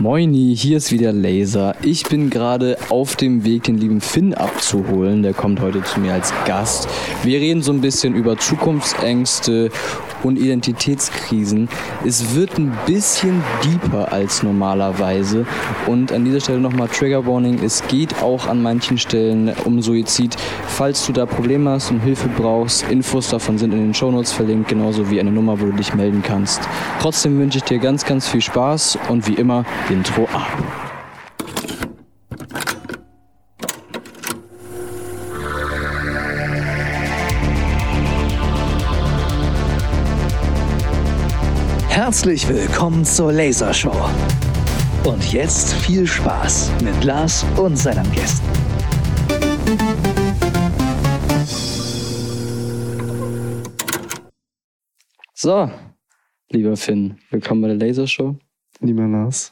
Moini, hier ist wieder Laser. Ich bin gerade auf dem Weg, den lieben Finn abzuholen. Der kommt heute zu mir als Gast. Wir reden so ein bisschen über Zukunftsängste und Identitätskrisen. Es wird ein bisschen deeper als normalerweise. Und an dieser Stelle nochmal Trigger Warning. Es geht auch an manchen Stellen um Suizid. Falls du da Probleme hast und Hilfe brauchst, Infos davon sind in den Shownotes verlinkt, genauso wie eine Nummer, wo du dich melden kannst. Trotzdem wünsche ich dir ganz, ganz viel Spaß und wie immer Intro ab. Herzlich willkommen zur Lasershow. Und jetzt viel Spaß mit Lars und seinen Gästen. So, lieber Finn, willkommen bei der Lasershow. Lieber Lars.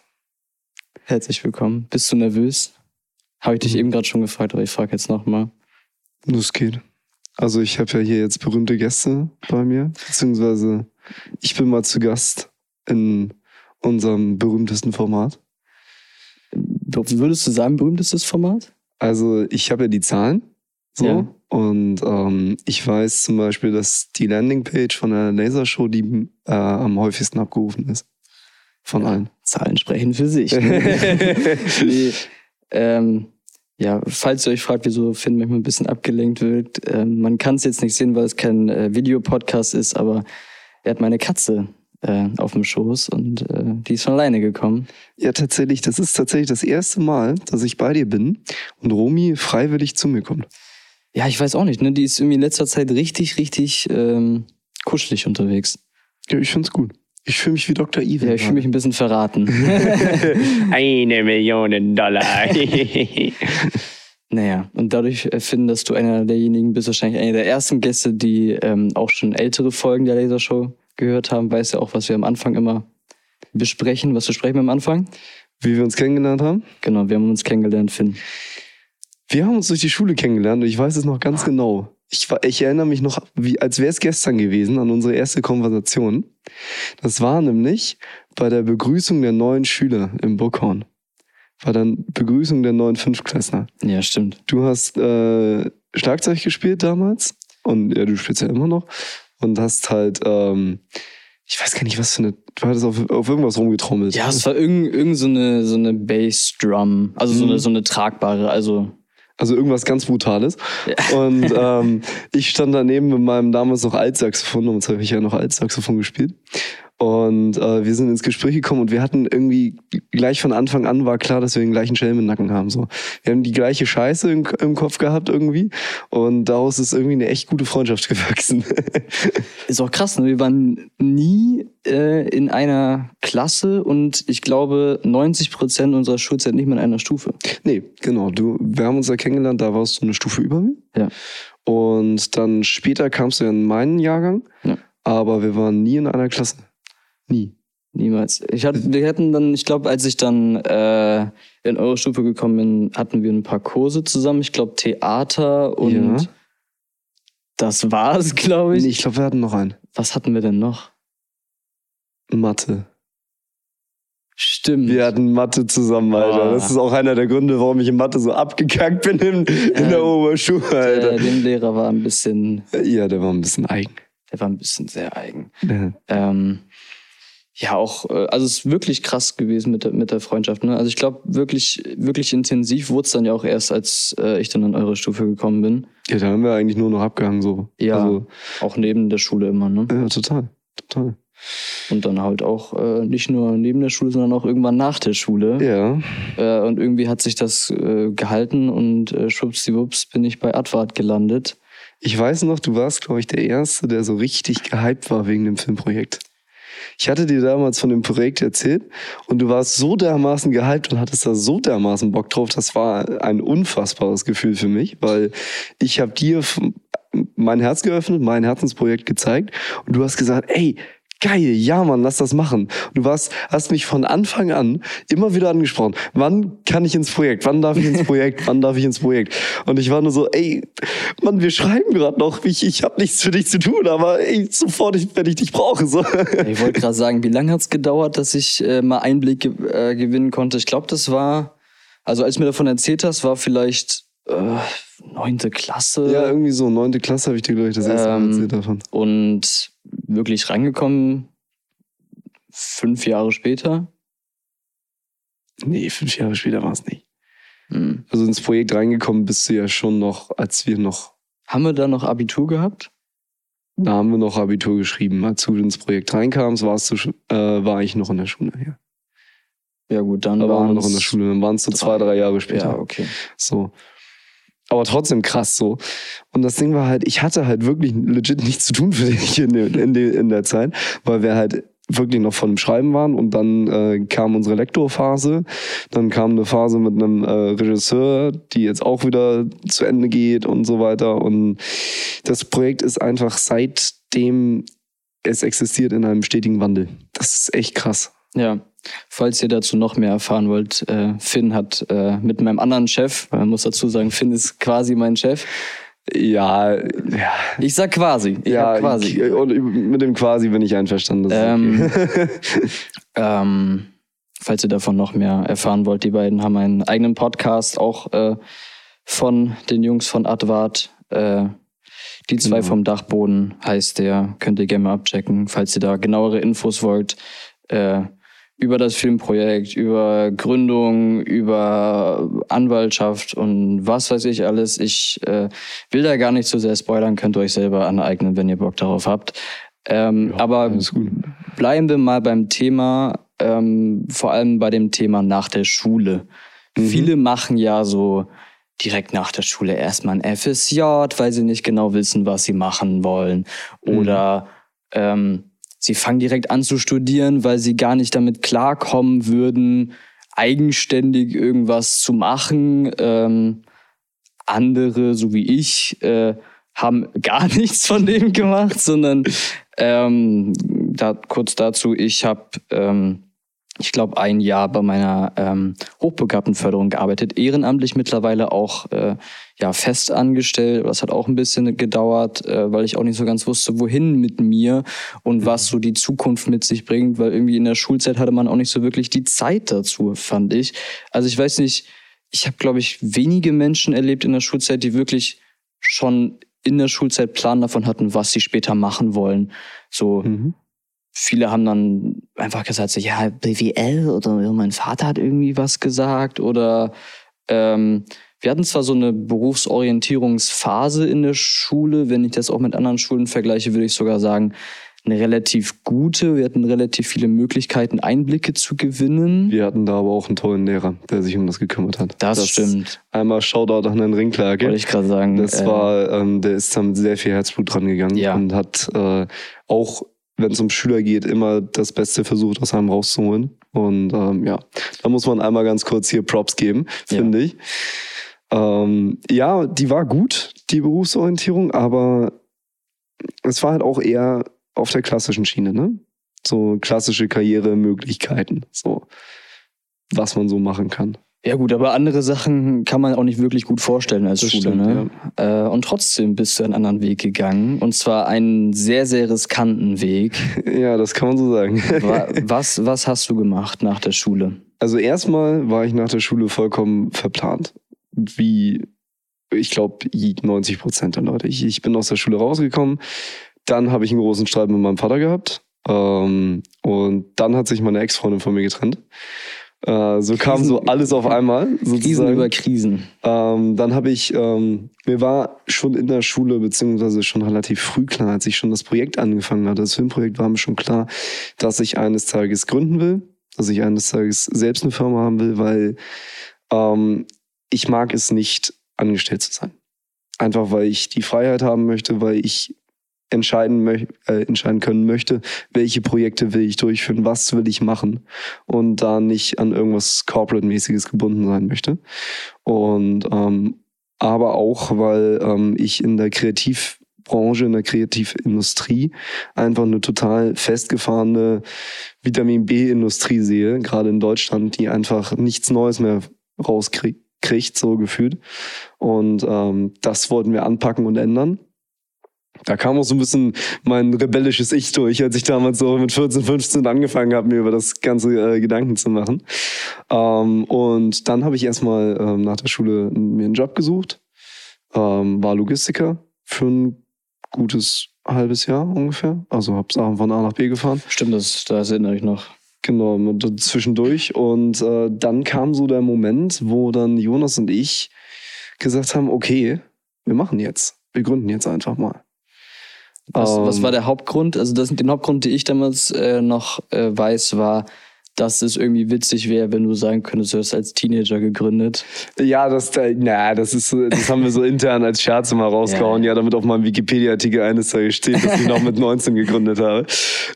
Herzlich willkommen. Bist du nervös? Habe ich dich Mhm. eben gerade schon gefragt, aber ich frage jetzt nochmal. Los geht. Also ich habe ja hier jetzt berühmte Gäste bei mir, beziehungsweise ich bin mal zu Gast in unserem berühmtesten Format. Würdest du sagen, berühmtestes Format? Also ich habe ja die Zahlen. So. Ja. Und ähm, ich weiß zum Beispiel, dass die Landingpage von der Lasershow die äh, am häufigsten abgerufen ist. Von allen. Zahlen sprechen für sich. Ne? nee, ähm, ja, falls ihr euch fragt, wieso Finn manchmal ein bisschen abgelenkt wird, ähm, man kann es jetzt nicht sehen, weil es kein äh, Videopodcast ist, aber er hat meine Katze äh, auf dem Schoß und äh, die ist von alleine gekommen. Ja, tatsächlich, das ist tatsächlich das erste Mal, dass ich bei dir bin und Romy freiwillig zu mir kommt. Ja, ich weiß auch nicht, ne? Die ist irgendwie in letzter Zeit richtig, richtig ähm, kuschelig unterwegs. Ja, ich find's gut. Ich fühle mich wie Dr. Evil. Ja, ich fühle mich ein bisschen verraten. Eine Million Dollar. Naja, und dadurch finden, dass du einer derjenigen bist, wahrscheinlich einer der ersten Gäste, die ähm, auch schon ältere Folgen der Lasershow gehört haben, weißt ja auch, was wir am Anfang immer besprechen. Was besprechen wir am Anfang? Wie wir uns kennengelernt haben. Genau, wir haben uns kennengelernt, Finn. Wir haben uns durch die Schule kennengelernt und ich weiß es noch ganz genau. Ich, war, ich erinnere mich noch, wie, als wäre es gestern gewesen, an unsere erste Konversation. Das war nämlich bei der Begrüßung der neuen Schüler im Burghorn. War dann Begrüßung der neuen Fünftklässler. Ja, stimmt. Du hast äh, Schlagzeug gespielt damals und ja, du spielst ja immer noch und hast halt, ähm, ich weiß gar nicht, was für eine, du hattest auf, auf irgendwas rumgetrommelt. Ja, es war irgend, irgend so eine, so eine Bassdrum, also so, Mhm. eine, so eine tragbare, also Also irgendwas ganz Brutales. Und ähm, ich stand daneben mit meinem damals noch Altsaxophon, damals habe ich ja noch Altsaxophon gespielt. Und äh, wir sind ins Gespräch gekommen und wir hatten irgendwie gleich von Anfang an war klar, dass wir den gleichen Schelm im Nacken haben. So. Wir haben die gleiche Scheiße im, im Kopf gehabt irgendwie. Und daraus ist irgendwie eine echt gute Freundschaft gewachsen. ist auch krass, ne? Wir waren nie äh, in einer Klasse und ich glaube 90 Prozent unserer Schulzeit nicht mehr in einer Stufe. nee, genau. Du, wir haben uns ja kennengelernt, da warst du eine Stufe über mir. Ja. Und dann später kamst du in meinen Jahrgang. Ja. Aber wir waren nie in einer Klasse. Nie. Niemals. Ich hatte, wir hatten dann, ich glaube, als ich dann äh, in eure Stufe gekommen bin, hatten wir ein paar Kurse zusammen. Ich glaube, Theater und Ja. das war's, glaube ich. Nee, ich glaube, wir hatten noch einen. Was hatten wir denn noch? Mathe. Stimmt. Wir hatten Mathe zusammen, Alter. Oh. Das ist auch einer der Gründe, warum ich in Mathe so abgekackt bin in, in der Oberschule, der, Alter. dem Lehrer war ein bisschen, Ja, der war ein bisschen eigen. der war ein bisschen sehr eigen. Ja. Ähm, ja, auch, äh, also es ist wirklich krass gewesen mit der, mit der Freundschaft. Ne? Also ich glaube, wirklich, wirklich intensiv wurde es dann ja auch erst, als äh, ich dann an eure Stufe gekommen bin. ja, da haben wir eigentlich nur noch abgehangen, so. Ja. Also, Auch neben der Schule immer, ne? ja, total. Total. Und dann halt auch äh, nicht nur neben der Schule, sondern auch irgendwann nach der Schule. Ja. Äh, und irgendwie hat sich das äh, gehalten und äh, schwuppsdiwupps bin ich bei Advart gelandet. Ich weiß noch, du warst, glaube ich, der Erste, der so richtig gehypt war wegen dem Filmprojekt. Ich hatte dir damals von dem Projekt erzählt und du warst so dermaßen gehypt und hattest da so dermaßen Bock drauf. Das war ein unfassbares Gefühl für mich, weil ich habe dir mein Herz geöffnet, mein Herzensprojekt gezeigt und du hast gesagt, ey, geil, ja Mann, lass das machen. Du warst, hast mich von Anfang an immer wieder angesprochen. Wann kann ich ins Projekt? Wann darf ich ins Projekt? Wann darf ich ins Projekt? Und ich war nur so, ey, Mann, wir schreiben gerade noch. Ich, ich habe nichts für dich zu tun, aber ey, sofort, wenn ich dich brauche. So. Ich wollte gerade sagen, wie lange hat's gedauert, dass ich äh, mal Einblick äh, gewinnen konnte? Ich glaube, das war, also als du mir davon erzählt hast, war vielleicht äh, neunte Klasse. Ja, irgendwie so, neunte Klasse habe ich dir, glaube ich, das erste Mal Ähm, erzählt davon. Und wirklich reingekommen fünf Jahre später. Nee, fünf Jahre später war es nicht. Hm. Also ins Projekt reingekommen bist du ja schon noch, als wir noch, Haben wir da noch Abitur gehabt? da haben wir noch Abitur geschrieben. Als du ins Projekt reinkamst, warst du, äh, war ich noch in der Schule. Ja. Ja gut, dann Da waren wir noch in der Schule. Dann waren es so zwei, drei Jahre später. Ja, okay. So. Aber trotzdem krass so. Und das Ding war halt, ich hatte halt wirklich legit nichts zu tun für dich in, der- in, in der Zeit, weil wir halt wirklich noch von dem Schreiben waren und dann äh, kam unsere Lektorphase, dann kam eine Phase mit einem äh, Regisseur, die jetzt auch wieder zu Ende geht und so weiter. Und das Projekt ist einfach seitdem es existiert in einem stetigen Wandel. Das ist echt krass. Ja, falls ihr dazu noch mehr erfahren wollt, äh, Finn hat äh, mit meinem anderen Chef, man muss dazu sagen, Finn ist quasi mein Chef. Ja, ja. Ich sag quasi. Ich ja, quasi. und mit dem quasi bin ich einverstanden. Ähm, okay. ähm, falls ihr davon noch mehr erfahren wollt, die beiden haben einen eigenen Podcast, auch äh, von den Jungs von Advart. Äh, die zwei Genau. vom Dachboden heißt der. Könnt ihr gerne mal abchecken, falls ihr da genauere Infos wollt. Äh, über das Filmprojekt, über Gründung, über Anwaltschaft und was weiß ich alles. Ich äh, will da gar nicht so sehr spoilern, könnt ihr euch selber aneignen, wenn ihr Bock darauf habt. Ähm, aber alles gut. bleiben wir mal beim Thema, ähm, vor allem bei dem Thema nach der Schule. Viele machen ja so direkt nach der Schule erstmal ein FSJ, weil sie nicht genau wissen, was sie machen wollen. Oder ähm, sie fangen direkt an zu studieren, weil sie gar nicht damit klarkommen würden, eigenständig irgendwas zu machen. Ähm, andere, so wie ich, äh, haben gar nichts von dem gemacht, sondern ähm, da, kurz dazu, ich habe, ähm, ich glaube, ein Jahr bei meiner ähm, Hochbegabtenförderung gearbeitet, ehrenamtlich mittlerweile auch äh, ja, fest angestellt. Das hat auch ein bisschen gedauert, äh, weil ich auch nicht so ganz wusste, wohin mit mir und was so die Zukunft mit sich bringt, weil irgendwie in der Schulzeit hatte man auch nicht so wirklich die Zeit dazu, fand ich. Also ich weiß nicht, ich habe, glaube ich, wenige Menschen erlebt in der Schulzeit, die wirklich schon in der Schulzeit Plan davon hatten, was sie später machen wollen. So, Mhm. Viele haben dann einfach gesagt, so, ja, BWL oder ja, mein Vater hat irgendwie was gesagt oder ähm, wir hatten zwar so eine Berufsorientierungsphase in der Schule, wenn ich das auch mit anderen Schulen vergleiche, würde ich sogar sagen, eine relativ gute. Wir hatten relativ viele Möglichkeiten, Einblicke zu gewinnen. Wir hatten da aber auch einen tollen Lehrer, der sich um das gekümmert hat. Das, stimmt, Einmal Shoutout an den Ringklage. wollte ich gerade sagen. Das äh, war, ähm, der ist da mit sehr viel Herzblut dran gegangen Ja. und hat äh, auch, wenn es um Schüler geht, immer das Beste versucht, aus einem rauszuholen. Und ähm, ja, da muss man einmal ganz kurz hier Props geben, Ja. finde ich. Ähm, ja, die war gut, die Berufsorientierung, aber es war halt auch eher auf der klassischen Schiene, ne? So klassische Karrieremöglichkeiten, so was man so machen kann. Ja gut, aber andere Sachen kann man auch nicht wirklich gut vorstellen als Das Schule. stimmt, ne? äh, und trotzdem bist du einen anderen Weg gegangen. Und zwar einen sehr, sehr riskanten Weg. Ja, das kann man so sagen. Wa- was, was hast du gemacht nach der Schule? Also erstmal war ich nach der Schule vollkommen verplant. Wie, ich glaube, 90 Prozent der Leute. Ich, ich bin aus der Schule rausgekommen, dann habe ich einen großen Streit mit meinem Vater gehabt ähm, und dann hat sich meine Ex-Freundin von mir getrennt. Äh, so kam so alles auf einmal. Krisen sozusagen. über Krisen. Ähm, dann habe ich, ähm, mir war schon in der Schule, beziehungsweise schon relativ früh klar, als ich schon das Projekt angefangen hatte, das Filmprojekt, war mir schon klar, dass ich eines Tages gründen will, dass ich eines Tages selbst eine Firma haben will, weil ähm, ich mag es nicht, angestellt zu sein. Einfach weil ich die Freiheit haben möchte, weil ich entscheiden, äh, entscheiden können möchte, welche Projekte will ich durchführen, was will ich machen und da nicht an irgendwas Corporate-mäßiges gebunden sein möchte. Und ähm, aber auch, weil ähm, ich in der Branche, in der Kreativindustrie einfach eine total festgefahrene Vitamin B-Industrie sehe, gerade in Deutschland, die einfach nichts Neues mehr rauskriegt, so gefühlt. Und ähm, das wollten wir anpacken und ändern. Da kam auch so ein bisschen mein rebellisches Ich durch, als ich damals so mit 14, 15 angefangen habe, mir über das ganze äh, Gedanken zu machen. Ähm, und dann habe ich erstmal ähm, nach der Schule mir einen Job gesucht, ähm, war Logistiker für ein gutes halbes Jahr ungefähr. Also habe Sachen von A nach B gefahren. Stimmt, das, das erinnere ich noch. Genau, und zwischendurch. Und äh, dann kam so der Moment, wo dann Jonas und ich gesagt haben, okay, wir machen jetzt. Wir gründen jetzt einfach mal. Was, Ähm, was war der Hauptgrund? Also das, den Hauptgrund, den ich damals äh, noch äh, weiß, war, dass es irgendwie witzig wäre, wenn du sagen könntest, du hast als Teenager gegründet. Ja, das, da- na, das ist, das haben wir so intern als Scherz immer rausgehauen, Ja. ja, damit auf meinem Wikipedia-Artikel eines Tages steht, dass ich noch mit 19 gegründet habe.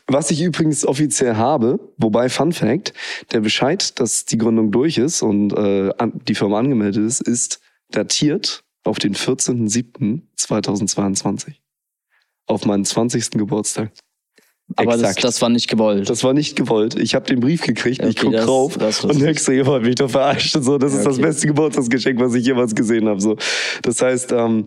Was ich übrigens offiziell habe, wobei Fun Fact, der Bescheid, dass die Gründung durch ist und äh, die Firma angemeldet ist, ist datiert auf den 14.07.2022. Auf meinen 20. Geburtstag. Aber das, das war nicht gewollt. Das war nicht gewollt. Ich habe den Brief gekriegt, Ja, ich okay, guck das- drauf das und lustig. denk so, ihr wollt mich doch verarschen. So, das Ja, ist das okay. beste Geburtstagsgeschenk, was ich jemals gesehen habe. So. Das heißt, ähm,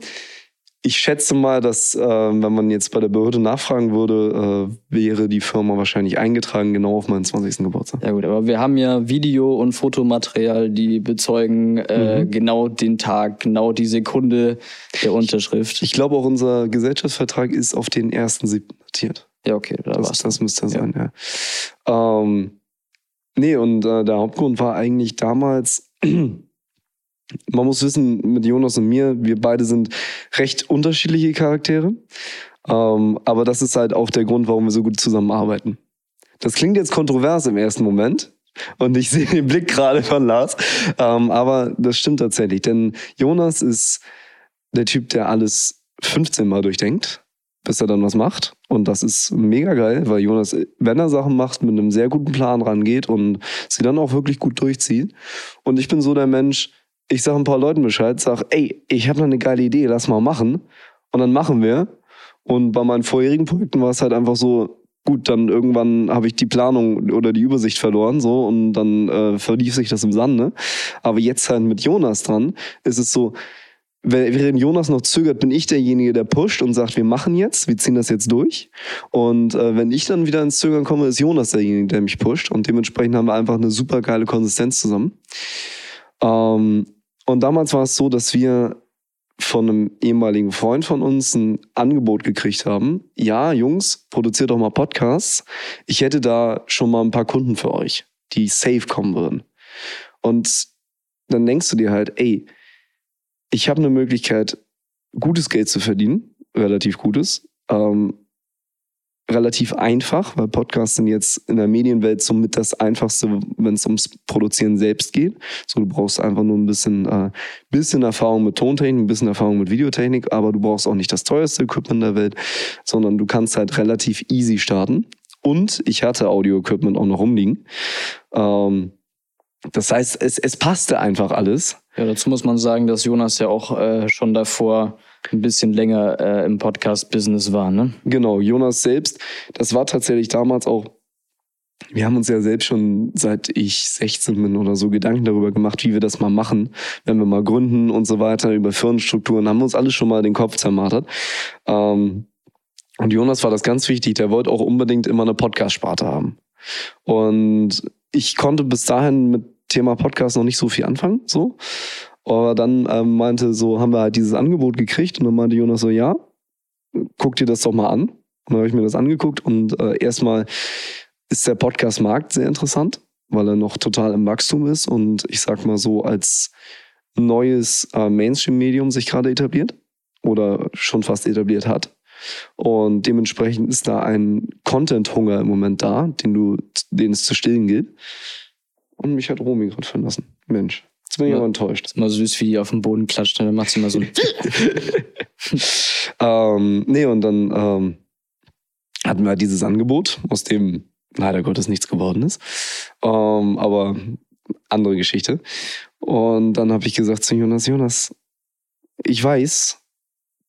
ich schätze mal, dass ähm, wenn man jetzt bei der Behörde nachfragen würde, äh, wäre die Firma wahrscheinlich eingetragen genau auf meinen 20. Geburtstag. Ja gut, aber wir haben ja Video- und Fotomaterial, die bezeugen äh, Mhm. genau den Tag, genau die Sekunde der Unterschrift. Ich glaube auch unser Gesellschaftsvertrag ist auf den 1.7. datiert. ja, okay, da Das, war's. das müsste sein, ja. Ähm, nee, und äh, der Hauptgrund war eigentlich damals, man muss wissen, mit Jonas und mir, wir beide sind recht unterschiedliche Charaktere. Ähm, aber das ist halt auch der Grund, warum wir so gut zusammenarbeiten. Das klingt jetzt kontrovers im ersten Moment. Und ich sehe den Blick gerade von Lars. Ähm, aber das stimmt tatsächlich. Denn Jonas ist der Typ, der alles 15 Mal durchdenkt, bis er dann was macht. Und das ist mega geil, weil Jonas, wenn er Sachen macht, mit einem sehr guten Plan rangeht und sie dann auch wirklich gut durchzieht. Und ich bin so der Mensch, ich sage ein paar Leuten Bescheid, sag, ey, ich habe noch eine geile Idee, lass mal machen. Und dann machen wir. Und bei meinen vorherigen Projekten war es halt einfach so, gut, dann irgendwann habe ich die Planung oder die Übersicht verloren, so, und dann äh, verlief sich das im Sande. Aber jetzt halt mit Jonas dran, ist es so, Während Jonas noch zögert, bin ich derjenige, der pusht und sagt, wir machen jetzt, wir ziehen das jetzt durch. Und äh, wenn ich dann wieder ins Zögern komme, ist Jonas derjenige, der mich pusht. Und dementsprechend haben wir einfach eine super geile Konsistenz zusammen. Ähm, und damals war es so, dass wir von einem ehemaligen Freund von uns ein Angebot gekriegt haben. Ja, Jungs, produziert doch mal Podcasts. Ich hätte da schon mal ein paar Kunden für euch, die safe kommen würden. Und dann denkst du dir halt, ey, ich habe eine Möglichkeit, gutes Geld zu verdienen, relativ gutes, ähm, relativ einfach, weil Podcasts sind jetzt in der Medienwelt somit das Einfachste, wenn es ums Produzieren selbst geht. So, du brauchst einfach nur ein bisschen, äh, bisschen Erfahrung mit Tontechnik, ein bisschen Erfahrung mit Videotechnik, aber du brauchst auch nicht das teuerste Equipment der Welt, sondern du kannst halt relativ easy starten. Und ich hatte Audio-Equipment auch noch rumliegen. Ähm, das heißt, es, es passte einfach alles. Ja, dazu muss man sagen, dass Jonas ja auch äh, schon davor ein bisschen länger äh, im Podcast-Business war, ne? Genau, Jonas selbst, das war tatsächlich damals auch, wir haben uns ja selbst schon seit ich 16 bin oder so Gedanken darüber gemacht, wie wir das mal machen, wenn wir mal gründen und so weiter, über Firmenstrukturen, haben wir uns alles schon mal den Kopf zermartert. Ähm, und Jonas war das ganz wichtig, der wollte auch unbedingt immer eine Podcast-Sparte haben. Und ich konnte bis dahin mit Thema Podcast noch nicht so viel anfangen, so. Aber dann ähm, meinte so, haben wir halt dieses Angebot gekriegt und dann meinte Jonas so, ja, guck dir das doch mal an. Und dann habe ich mir das angeguckt und äh, erstmal ist der Podcast-Markt sehr interessant, weil er noch total im Wachstum ist und ich sag mal so als neues äh, Mainstream-Medium sich gerade etabliert oder schon fast etabliert hat. Und dementsprechend ist da ein Content-Hunger im Moment da, den du, den es zu stillen gilt. Und mich hat Romy gerade verlassen. Mensch, jetzt bin ich Ja. aber enttäuscht. Ist mal süß, wie die auf den Boden klatscht, dann macht sie mal so ein ähm, nee, und dann ähm, hatten wir dieses Angebot, aus dem leider Gottes nichts geworden ist. Ähm, aber andere Geschichte. Und dann habe ich gesagt zu Jonas, Jonas, ich weiß,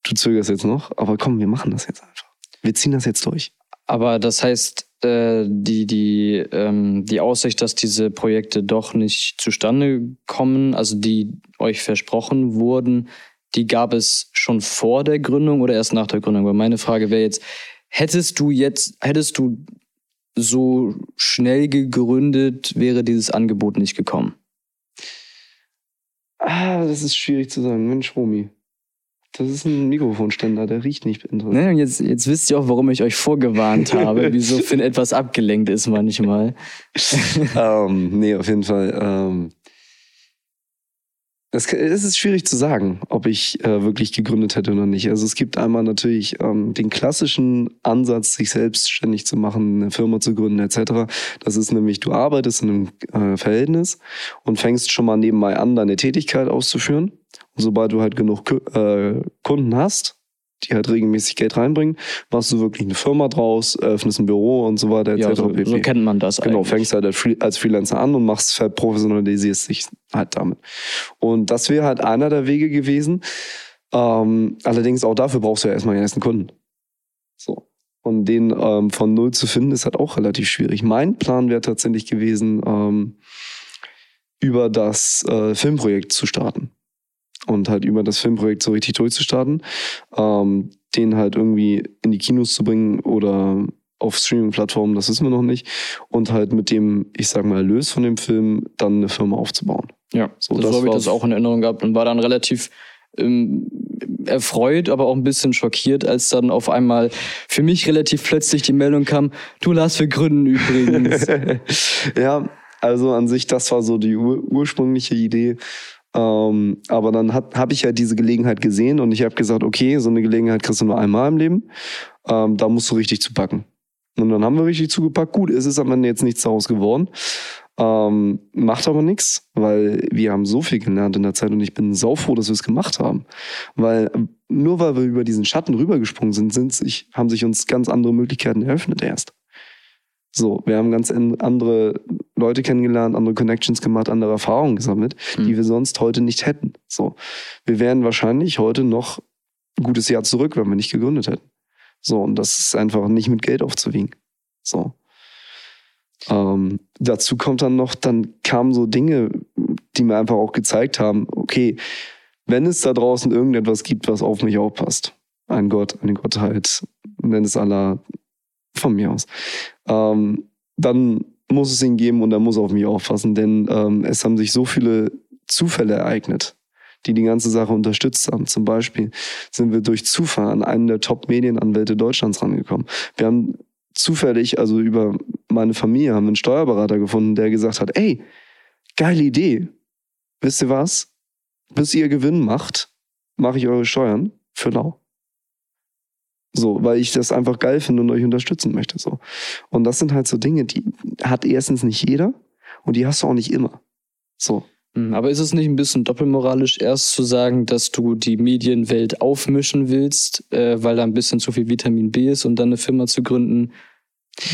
du zögerst jetzt noch, aber komm, wir machen das jetzt einfach. Wir ziehen das jetzt durch. Aber das heißt, äh, die, die, ähm, die Aussicht, dass diese Projekte doch nicht zustande kommen, also die euch versprochen wurden, die gab es schon vor der Gründung oder erst nach der Gründung? Weil meine Frage wäre jetzt, hättest du jetzt, hättest du so schnell gegründet, wäre dieses Angebot nicht gekommen? Ah, das ist schwierig zu sagen. Mensch, Romy. Das ist ein Mikrofonständer, der riecht nicht interessant. Und jetzt, jetzt wisst ihr auch, warum ich euch vorgewarnt habe, wieso Finn etwas abgelenkt ist manchmal. ähm, nee, auf jeden Fall. Ähm, es, es ist schwierig zu sagen, ob ich äh, wirklich gegründet hätte oder nicht. Also es gibt einmal natürlich ähm, den klassischen Ansatz, sich selbstständig zu machen, eine Firma zu gründen etc. Das ist nämlich, du arbeitest in einem äh, Verhältnis und fängst schon mal nebenbei an, deine Tätigkeit auszuführen. Und sobald du halt genug äh, Kunden hast, die halt regelmäßig Geld reinbringen, machst du wirklich eine Firma draus, eröffnest ein Büro und so weiter etc. Ja, so, so kennt man das Genau, eigentlich. fängst halt als Free- als Freelancer an und machst, verprofessionalisierst dich halt damit. Und das wäre halt einer der Wege gewesen. Ähm, allerdings auch dafür brauchst du ja erstmal den ersten Kunden. So. Und den ähm, von null zu finden, ist halt auch relativ schwierig. Mein Plan wäre tatsächlich gewesen, ähm, über das äh, Filmprojekt zu starten. Und halt über das Filmprojekt so richtig durchzustarten. Ähm, den halt irgendwie in die Kinos zu bringen oder auf Streaming-Plattformen, das wissen wir noch nicht. Und halt mit dem, ich sag mal, Erlös von dem Film dann eine Firma aufzubauen. Ja, So, das so habe ich das auch in Erinnerung gehabt und war dann relativ ähm, erfreut, aber auch ein bisschen schockiert, als dann auf einmal für mich relativ plötzlich die Meldung kam, du Lars, wir gründen übrigens. ja, also an sich, das war so die ur ursprüngliche Idee. Ähm, aber dann habe ich halt diese Gelegenheit gesehen und ich habe gesagt, okay, so eine Gelegenheit kriegst du nur einmal im Leben. Ähm, da musst du richtig zupacken. Und dann haben wir richtig zugepackt. Gut, es ist am Ende jetzt nichts daraus geworden. Ähm, macht aber nichts, weil wir haben so viel gelernt in der Zeit und ich bin saufroh, dass wir es gemacht haben. Weil ähm, nur weil wir über diesen Schatten rübergesprungen sind, sind sich, haben sich uns ganz andere Möglichkeiten eröffnet erst. So, wir haben ganz andere Leute kennengelernt, andere Connections gemacht, andere Erfahrungen gesammelt, die Mhm. wir sonst heute nicht hätten. So, wir wären wahrscheinlich heute noch ein gutes Jahr zurück, wenn wir nicht gegründet hätten. So, und das ist einfach nicht mit Geld aufzuwiegen. So. Ähm, dazu kommt dann noch, dann kamen so Dinge, die mir einfach auch gezeigt haben, okay, wenn es da draußen irgendetwas gibt, was auf mich aufpasst, ein Gott, eine Gottheit, nenn es Allah, von mir aus, ähm, dann muss es ihn geben und er muss auf mich aufpassen, denn ähm, es haben sich so viele Zufälle ereignet, die die ganze Sache unterstützt haben. Zum Beispiel sind wir durch Zufall an einen der Top-Medienanwälte Deutschlands rangekommen. Wir haben zufällig, also über meine Familie, haben einen Steuerberater gefunden, der gesagt hat, ey, geile Idee. Wisst ihr was? Bis ihr Gewinn macht, mache ich eure Steuern für lau. So, weil ich das einfach geil finde und euch unterstützen möchte. So. Und das sind halt so Dinge, die hat erstens nicht jeder und die hast du auch nicht immer. So. Hm, Aber ist es nicht ein bisschen doppelmoralisch, erst zu sagen, dass du die Medienwelt aufmischen willst, äh, weil da ein bisschen zu viel Vitamin B ist und dann eine Firma zu gründen,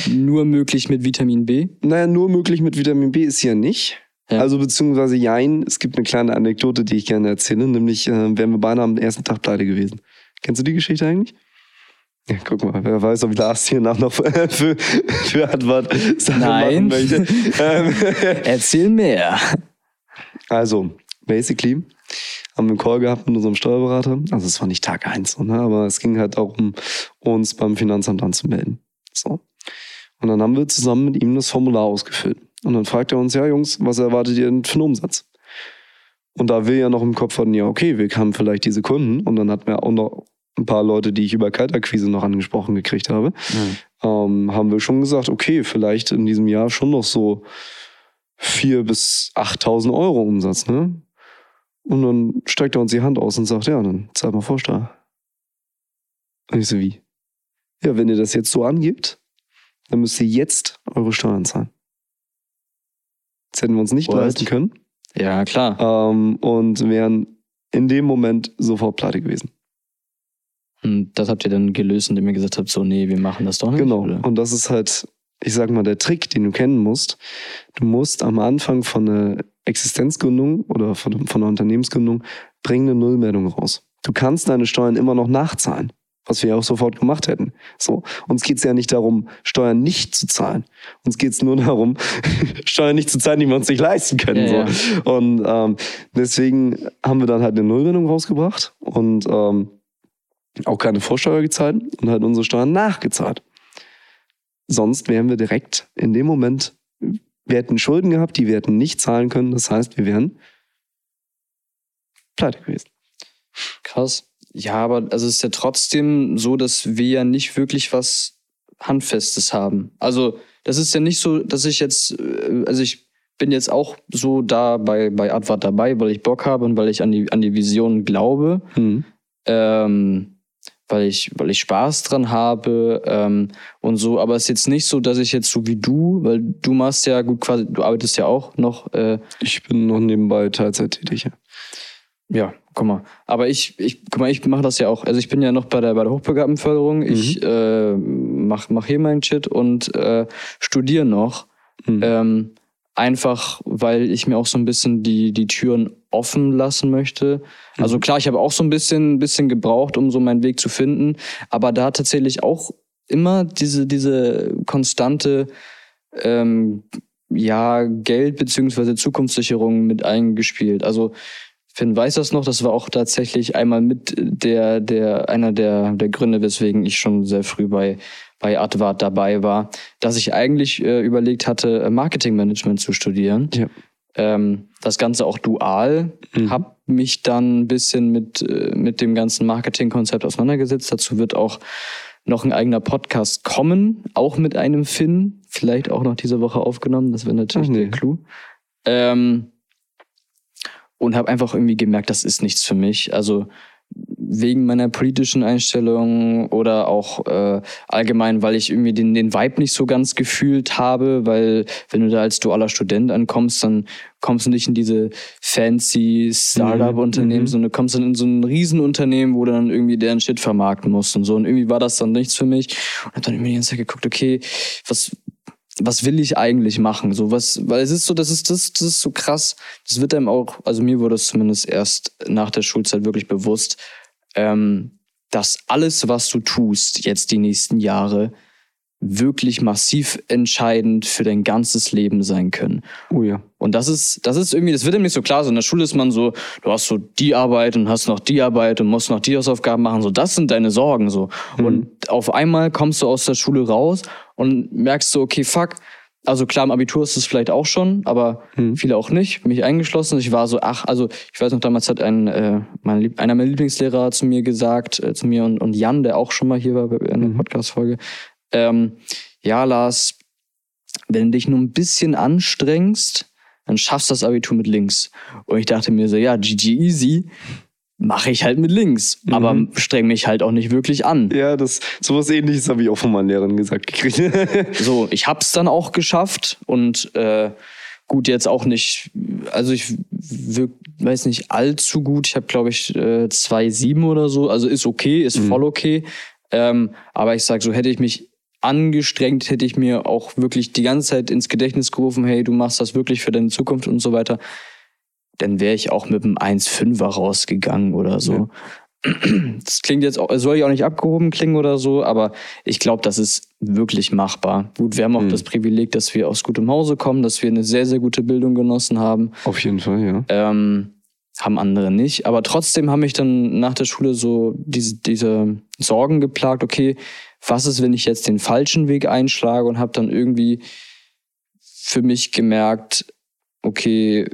nur möglich mit Vitamin B? Naja, nur möglich mit Vitamin B ist ja nicht. Ja. Also beziehungsweise jein, es gibt eine kleine Anekdote, die ich gerne erzähle, nämlich äh, wären wir beinahe am ersten Tag pleite gewesen. Kennst du die Geschichte eigentlich? Ja, guck mal, wer weiß, ob Lars hier nach noch für, für Antwort Sachen Nein. machen möchte. ähm, Erzähl mehr. Also, basically haben wir einen Call gehabt mit unserem Steuerberater. Also es war nicht Tag eins, so, ne? aber es ging halt darum, uns beim Finanzamt anzumelden. So. Und dann haben wir zusammen mit ihm das Formular ausgefüllt. Und dann fragt er uns, ja Jungs, was erwartet ihr denn für einen Umsatz? Und da wir ja noch im Kopf hatten, ja okay, wir haben vielleicht diese Kunden. Und dann hatten wir auch noch ein paar Leute, die ich über Kaltakquise noch angesprochen gekriegt habe ähm, haben wir schon gesagt, okay, vielleicht in diesem Jahr schon noch so 4.000 bis 8.000 Euro Umsatz, ne? Und dann streckt er uns die Hand aus und sagt, ja, dann zahlt mal Vorsteuer. Und ich so, wie? Ja, wenn ihr das jetzt so angebt, dann müsst ihr jetzt eure Steuern zahlen. Das hätten wir uns nicht What? leisten können Ja, klar. ähm, und wären in dem Moment sofort pleite gewesen. Und das habt ihr dann gelöst, indem ihr gesagt habt, so, nee, wir machen das doch nicht. Genau. Oder? Und das ist halt, ich sag mal, der Trick, den du kennen musst. Du musst am Anfang von einer Existenzgründung oder von, von einer Unternehmensgründung bring eine Nullmeldung raus. Du kannst deine Steuern immer noch nachzahlen, was wir ja auch sofort gemacht hätten. So, uns geht's ja nicht darum, Steuern nicht zu zahlen. Uns geht's nur darum, Steuern nicht zu zahlen, die wir uns nicht leisten können. Ja, so. Und ähm, deswegen haben wir dann halt eine Nullrennung rausgebracht und ähm, auch keine Vorsteuer gezahlt und halt unsere Steuern nachgezahlt. Sonst wären wir direkt in dem Moment, wir hätten Schulden gehabt, die wir hätten nicht zahlen können. Das heißt, wir wären pleite gewesen. Krass. Ja, aber also es ist ja trotzdem so, dass wir ja nicht wirklich was Handfestes haben. Also das ist ja nicht so, dass ich jetzt, äh, also ich bin jetzt auch so da bei, bei Advart dabei, weil ich Bock habe und weil ich an die, an die Vision glaube. Mhm. ähm, weil ich, weil ich Spaß dran habe ähm, und so. Aber es ist jetzt nicht so, dass ich jetzt so wie du, weil du machst ja gut quasi, du arbeitest ja auch noch. Äh, Ich bin noch nebenbei Teilzeit tätig. ja. ja, guck mal. Aber ich, ich, guck mal, ich mache das ja auch. Also ich bin ja noch bei der bei der Hochbegabtenförderung. Ich äh, mach, mach hier meinen Shit und äh, studiere noch. Mhm. Ähm, einfach, weil ich mir auch so ein bisschen die, die Türen offen lassen möchte. Also klar, ich habe auch so ein bisschen, bisschen gebraucht, um so meinen Weg zu finden, aber da hat tatsächlich auch immer diese, diese konstante ähm, ja, Geld- beziehungsweise Zukunftssicherung mit eingespielt. Also Finn weiß das noch, das war auch tatsächlich einmal mit der, der, einer der, der Gründe, weswegen ich schon sehr früh bei, bei Advart dabei war, dass ich eigentlich äh, überlegt hatte, Marketingmanagement zu studieren. Ja. Ähm, das Ganze auch dual. Mhm. Hab mich dann ein bisschen mit, äh, mit dem ganzen Marketingkonzept auseinandergesetzt. Dazu wird auch noch ein eigener Podcast kommen, auch mit einem Finn, vielleicht auch noch diese Woche aufgenommen. Das wäre natürlich Ach nee. der Clou. Ähm, und habe einfach irgendwie gemerkt, das ist nichts für mich. Also wegen meiner politischen Einstellung oder auch äh, allgemein, weil ich irgendwie den, den Vibe nicht so ganz gefühlt habe, weil wenn du da als dualer Student ankommst, dann kommst du nicht in diese fancy Startup-Unternehmen, Mhm. sondern du kommst dann in so ein Riesenunternehmen, wo du dann irgendwie deren Shit vermarkten musst und so. Und irgendwie war das dann nichts für mich. Und hab dann irgendwie die ganze Zeit geguckt, okay, was, was will ich eigentlich machen? So was, weil es ist so, das ist, das, das ist so krass. Das wird einem auch, also mir wurde es zumindest erst nach der Schulzeit wirklich bewusst, ähm, dass alles, was du tust, jetzt die nächsten Jahre, wirklich massiv entscheidend für dein ganzes Leben sein können. Oh ja. Und das ist, das ist irgendwie, das wird einem nicht so klar. So in der Schule ist man so, du hast so die Arbeit und hast noch die Arbeit und musst noch die Hausaufgaben machen. So, das sind deine Sorgen so. Und auf einmal kommst du aus der Schule raus und merkst so, okay, fuck. Also klar, im Abitur ist es vielleicht auch schon, aber viele auch nicht, mich eingeschlossen. Ich war so, ach, also ich weiß noch, damals hat ein, äh, mein Lieb einer meiner Lieblingslehrer zu mir gesagt, äh, zu mir und, und Jan, der auch schon mal hier war bei einer Podcast-Folge, ähm, ja, Lars, wenn du dich nur ein bisschen anstrengst, dann schaffst du das Abitur mit links. Und ich dachte mir so, ja, GG easy, mache ich halt mit links, aber streng mich halt auch nicht wirklich an. Ja, das sowas ähnliches habe ich auch von meinen Lehrern gesagt gekriegt. So, ich hab's dann auch geschafft und äh, gut, jetzt auch nicht, also ich wirk, weiß nicht allzu gut. Ich habe, glaube ich, äh, 2,7 oder so. Also ist okay, ist voll okay. Ähm, aber ich sag so, hätte ich mich angestrengt, hätte ich mir auch wirklich die ganze Zeit ins Gedächtnis gerufen, hey, du machst das wirklich für deine Zukunft und so weiter, dann wäre ich auch mit einem 1,5er rausgegangen oder so. Das klingt jetzt auch, soll ich auch nicht abgehoben klingen oder so, aber ich glaube, das ist wirklich machbar. Gut, wir haben auch das Privileg, dass wir aus gutem Hause kommen, dass wir eine sehr, sehr gute Bildung genossen haben. Auf jeden Fall, ja. Ähm, haben andere nicht. Aber trotzdem haben mich dann nach der Schule so diese, diese Sorgen geplagt, okay, was ist, wenn ich jetzt den falschen Weg einschlage und habe dann irgendwie für mich gemerkt, okay,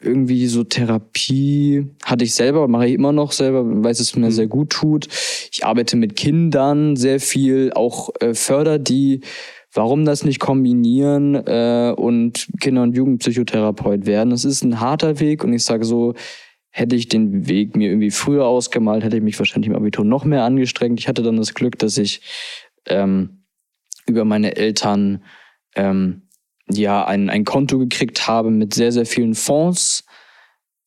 irgendwie so Therapie hatte ich selber, mache ich immer noch selber, weil es mir sehr gut tut. Ich arbeite mit Kindern sehr viel, auch äh, förder die. Warum das nicht kombinieren äh, und Kinder- und Jugendpsychotherapeut werden? Das ist ein harter Weg und ich sage so, hätte ich den Weg mir irgendwie früher ausgemalt, hätte ich mich wahrscheinlich im Abitur noch mehr angestrengt. Ich hatte dann das Glück, dass ich ähm, über meine Eltern ähm, ja ein, ein Konto gekriegt habe mit sehr, sehr vielen Fonds,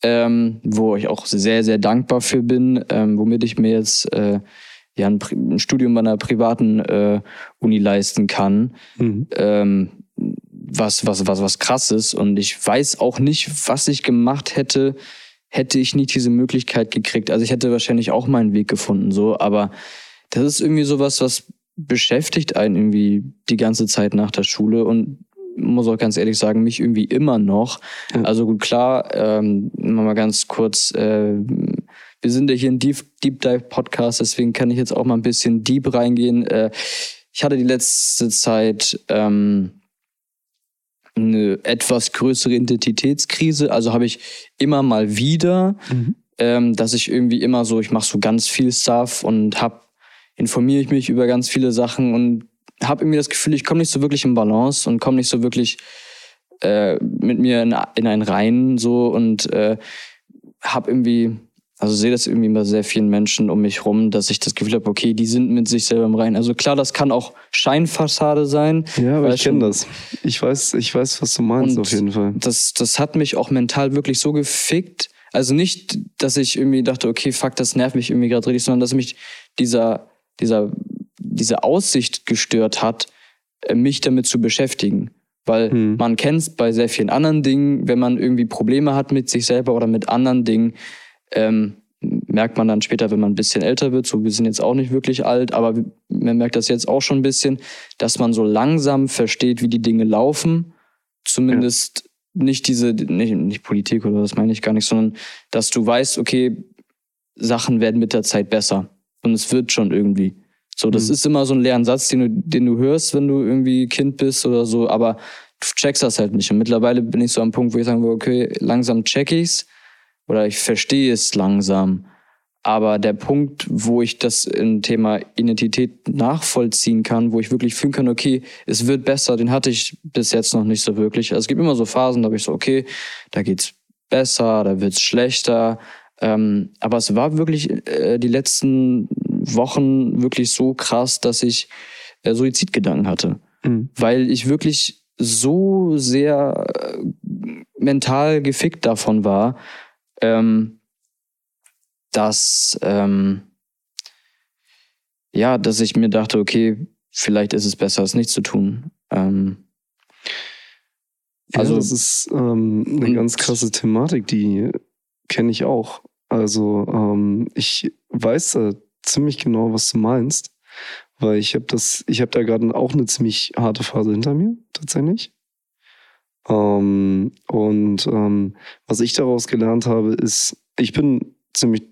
ähm, wo ich auch sehr, sehr dankbar für bin, ähm, womit ich mir jetzt äh, ja ein, ein Studium bei einer privaten äh, Uni leisten kann. Mhm. Ähm, was, was, was, was krass ist. Und ich weiß auch nicht, was ich gemacht hätte, hätte ich nicht diese Möglichkeit gekriegt. Also ich hätte wahrscheinlich auch meinen Weg gefunden, so, aber das ist irgendwie sowas, was beschäftigt einen irgendwie die ganze Zeit nach der Schule und muss auch ganz ehrlich sagen, mich irgendwie immer noch. Ja. Also gut, klar, ähm, mal ganz kurz, äh, wir sind ja hier ein Deep, Deep Dive Podcast, deswegen kann ich jetzt auch mal ein bisschen deep reingehen. Äh, ich hatte die letzte Zeit ähm, eine etwas größere Identitätskrise, also habe ich immer mal wieder, Mhm. ähm, dass ich irgendwie immer so, ich mache so ganz viel Stuff und hab informiere ich mich über ganz viele Sachen und habe irgendwie das Gefühl, ich komme nicht so wirklich in Balance und komme nicht so wirklich äh, mit mir in, in einen Rein so und äh, habe irgendwie, also sehe das irgendwie bei sehr vielen Menschen um mich rum, dass ich das Gefühl habe, okay, die sind mit sich selber im Rein. Also klar, das kann auch Scheinfassade sein. Ja, aber ich kenne das. Ich weiß, ich weiß, was du meinst, auf jeden Fall. Das, das hat mich auch mental wirklich so gefickt. Also nicht, dass ich irgendwie dachte, okay, fuck, das nervt mich irgendwie gerade richtig, sondern dass mich dieser, dieser, diese Aussicht gestört hat, äh, mich damit zu beschäftigen. Weil Hm. man kennt es bei sehr vielen anderen Dingen, wenn man irgendwie Probleme hat mit sich selber oder mit anderen Dingen, ähm, merkt man dann später, wenn man ein bisschen älter wird, so wir sind jetzt auch nicht wirklich alt, aber man merkt das jetzt auch schon ein bisschen, dass man so langsam versteht, wie die Dinge laufen. Zumindest nicht diese, nicht, nicht Politik oder das meine ich gar nicht, sondern dass du weißt, okay, Sachen werden mit der Zeit besser. Und es wird schon irgendwie. So, das Mhm. ist immer so ein leeren Satz, den du, den du hörst, wenn du irgendwie Kind bist oder so, aber du checkst das halt nicht. Und mittlerweile bin ich so am Punkt, wo ich sagen würde, okay, langsam check ich's oder ich verstehe es langsam. Aber der Punkt, wo ich das im Thema Identität nachvollziehen kann, wo ich wirklich fühlen kann, okay, es wird besser, den hatte ich bis jetzt noch nicht so wirklich. Also es gibt immer so Phasen, da habe ich so, okay, da geht's besser, da wird's schlechter. Ähm, aber es war wirklich äh, die letzten Wochen wirklich so krass, dass ich äh, Suizidgedanken hatte Mhm. weil ich wirklich so sehr äh, mental gefickt davon war, ähm, dass ähm, ja, dass ich mir dachte, okay, vielleicht ist es besser, es nicht zu tun. Ähm, Also Also- das ist ähm, eine ganz krasse Thematik, die kenne ich auch. Also ähm, ich weiß da ziemlich genau, was du meinst, weil ich habe das, ich habe da gerade auch eine ziemlich harte Phase hinter mir tatsächlich. Ähm, und ähm, was ich daraus gelernt habe, ist, ich bin ziemlich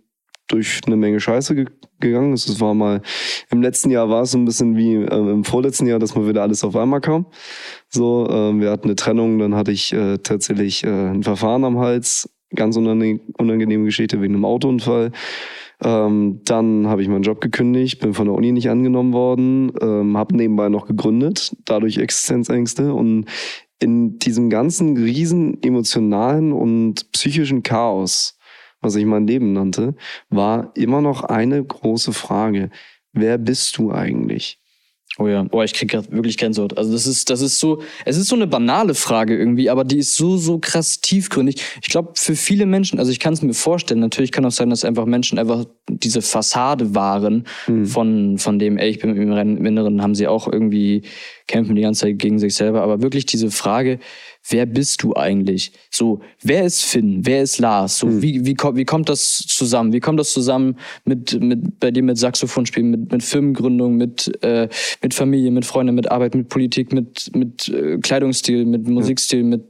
durch eine Menge Scheiße ge gegangen. Es war mal im letzten Jahr war es so ein bisschen wie ähm, im vorletzten Jahr, dass mal wieder alles auf einmal kam. So, ähm, wir hatten eine Trennung, dann hatte ich äh, tatsächlich äh, ein Verfahren am Hals, ganz unange unangenehme Geschichte wegen einem Autounfall. Ähm, dann habe ich meinen Job gekündigt, bin von der Uni nicht angenommen worden, ähm, habe nebenbei noch gegründet, dadurch Existenzängste und in diesem ganzen riesen emotionalen und psychischen Chaos, was ich mein Leben nannte, war immer noch eine große Frage. Wer bist du eigentlich? Oh ja, oh, ich krieg grad wirklich Gänsehaut. Also das ist, das ist so, es ist so eine banale Frage irgendwie, aber die ist so, so krass tiefgründig. Ich glaube, für viele Menschen, also ich kann es mir vorstellen, natürlich kann auch sein, dass einfach Menschen einfach diese Fassade waren Hm. von, von dem, ey, ich bin im Inneren, haben sie auch irgendwie, kämpfen die ganze Zeit gegen sich selber, aber wirklich diese Frage, wer bist du eigentlich? So, wer ist Finn? Wer ist Lars? So, Hm. wie, wie, kommt, wie kommt das zusammen? Wie kommt das zusammen mit, mit bei dir mit Saxophonspielen, mit, mit Firmengründung, mit, äh, mit Familie, mit Freunden, mit Arbeit, mit Politik, mit, mit äh, Kleidungsstil, mit Musikstil, mit,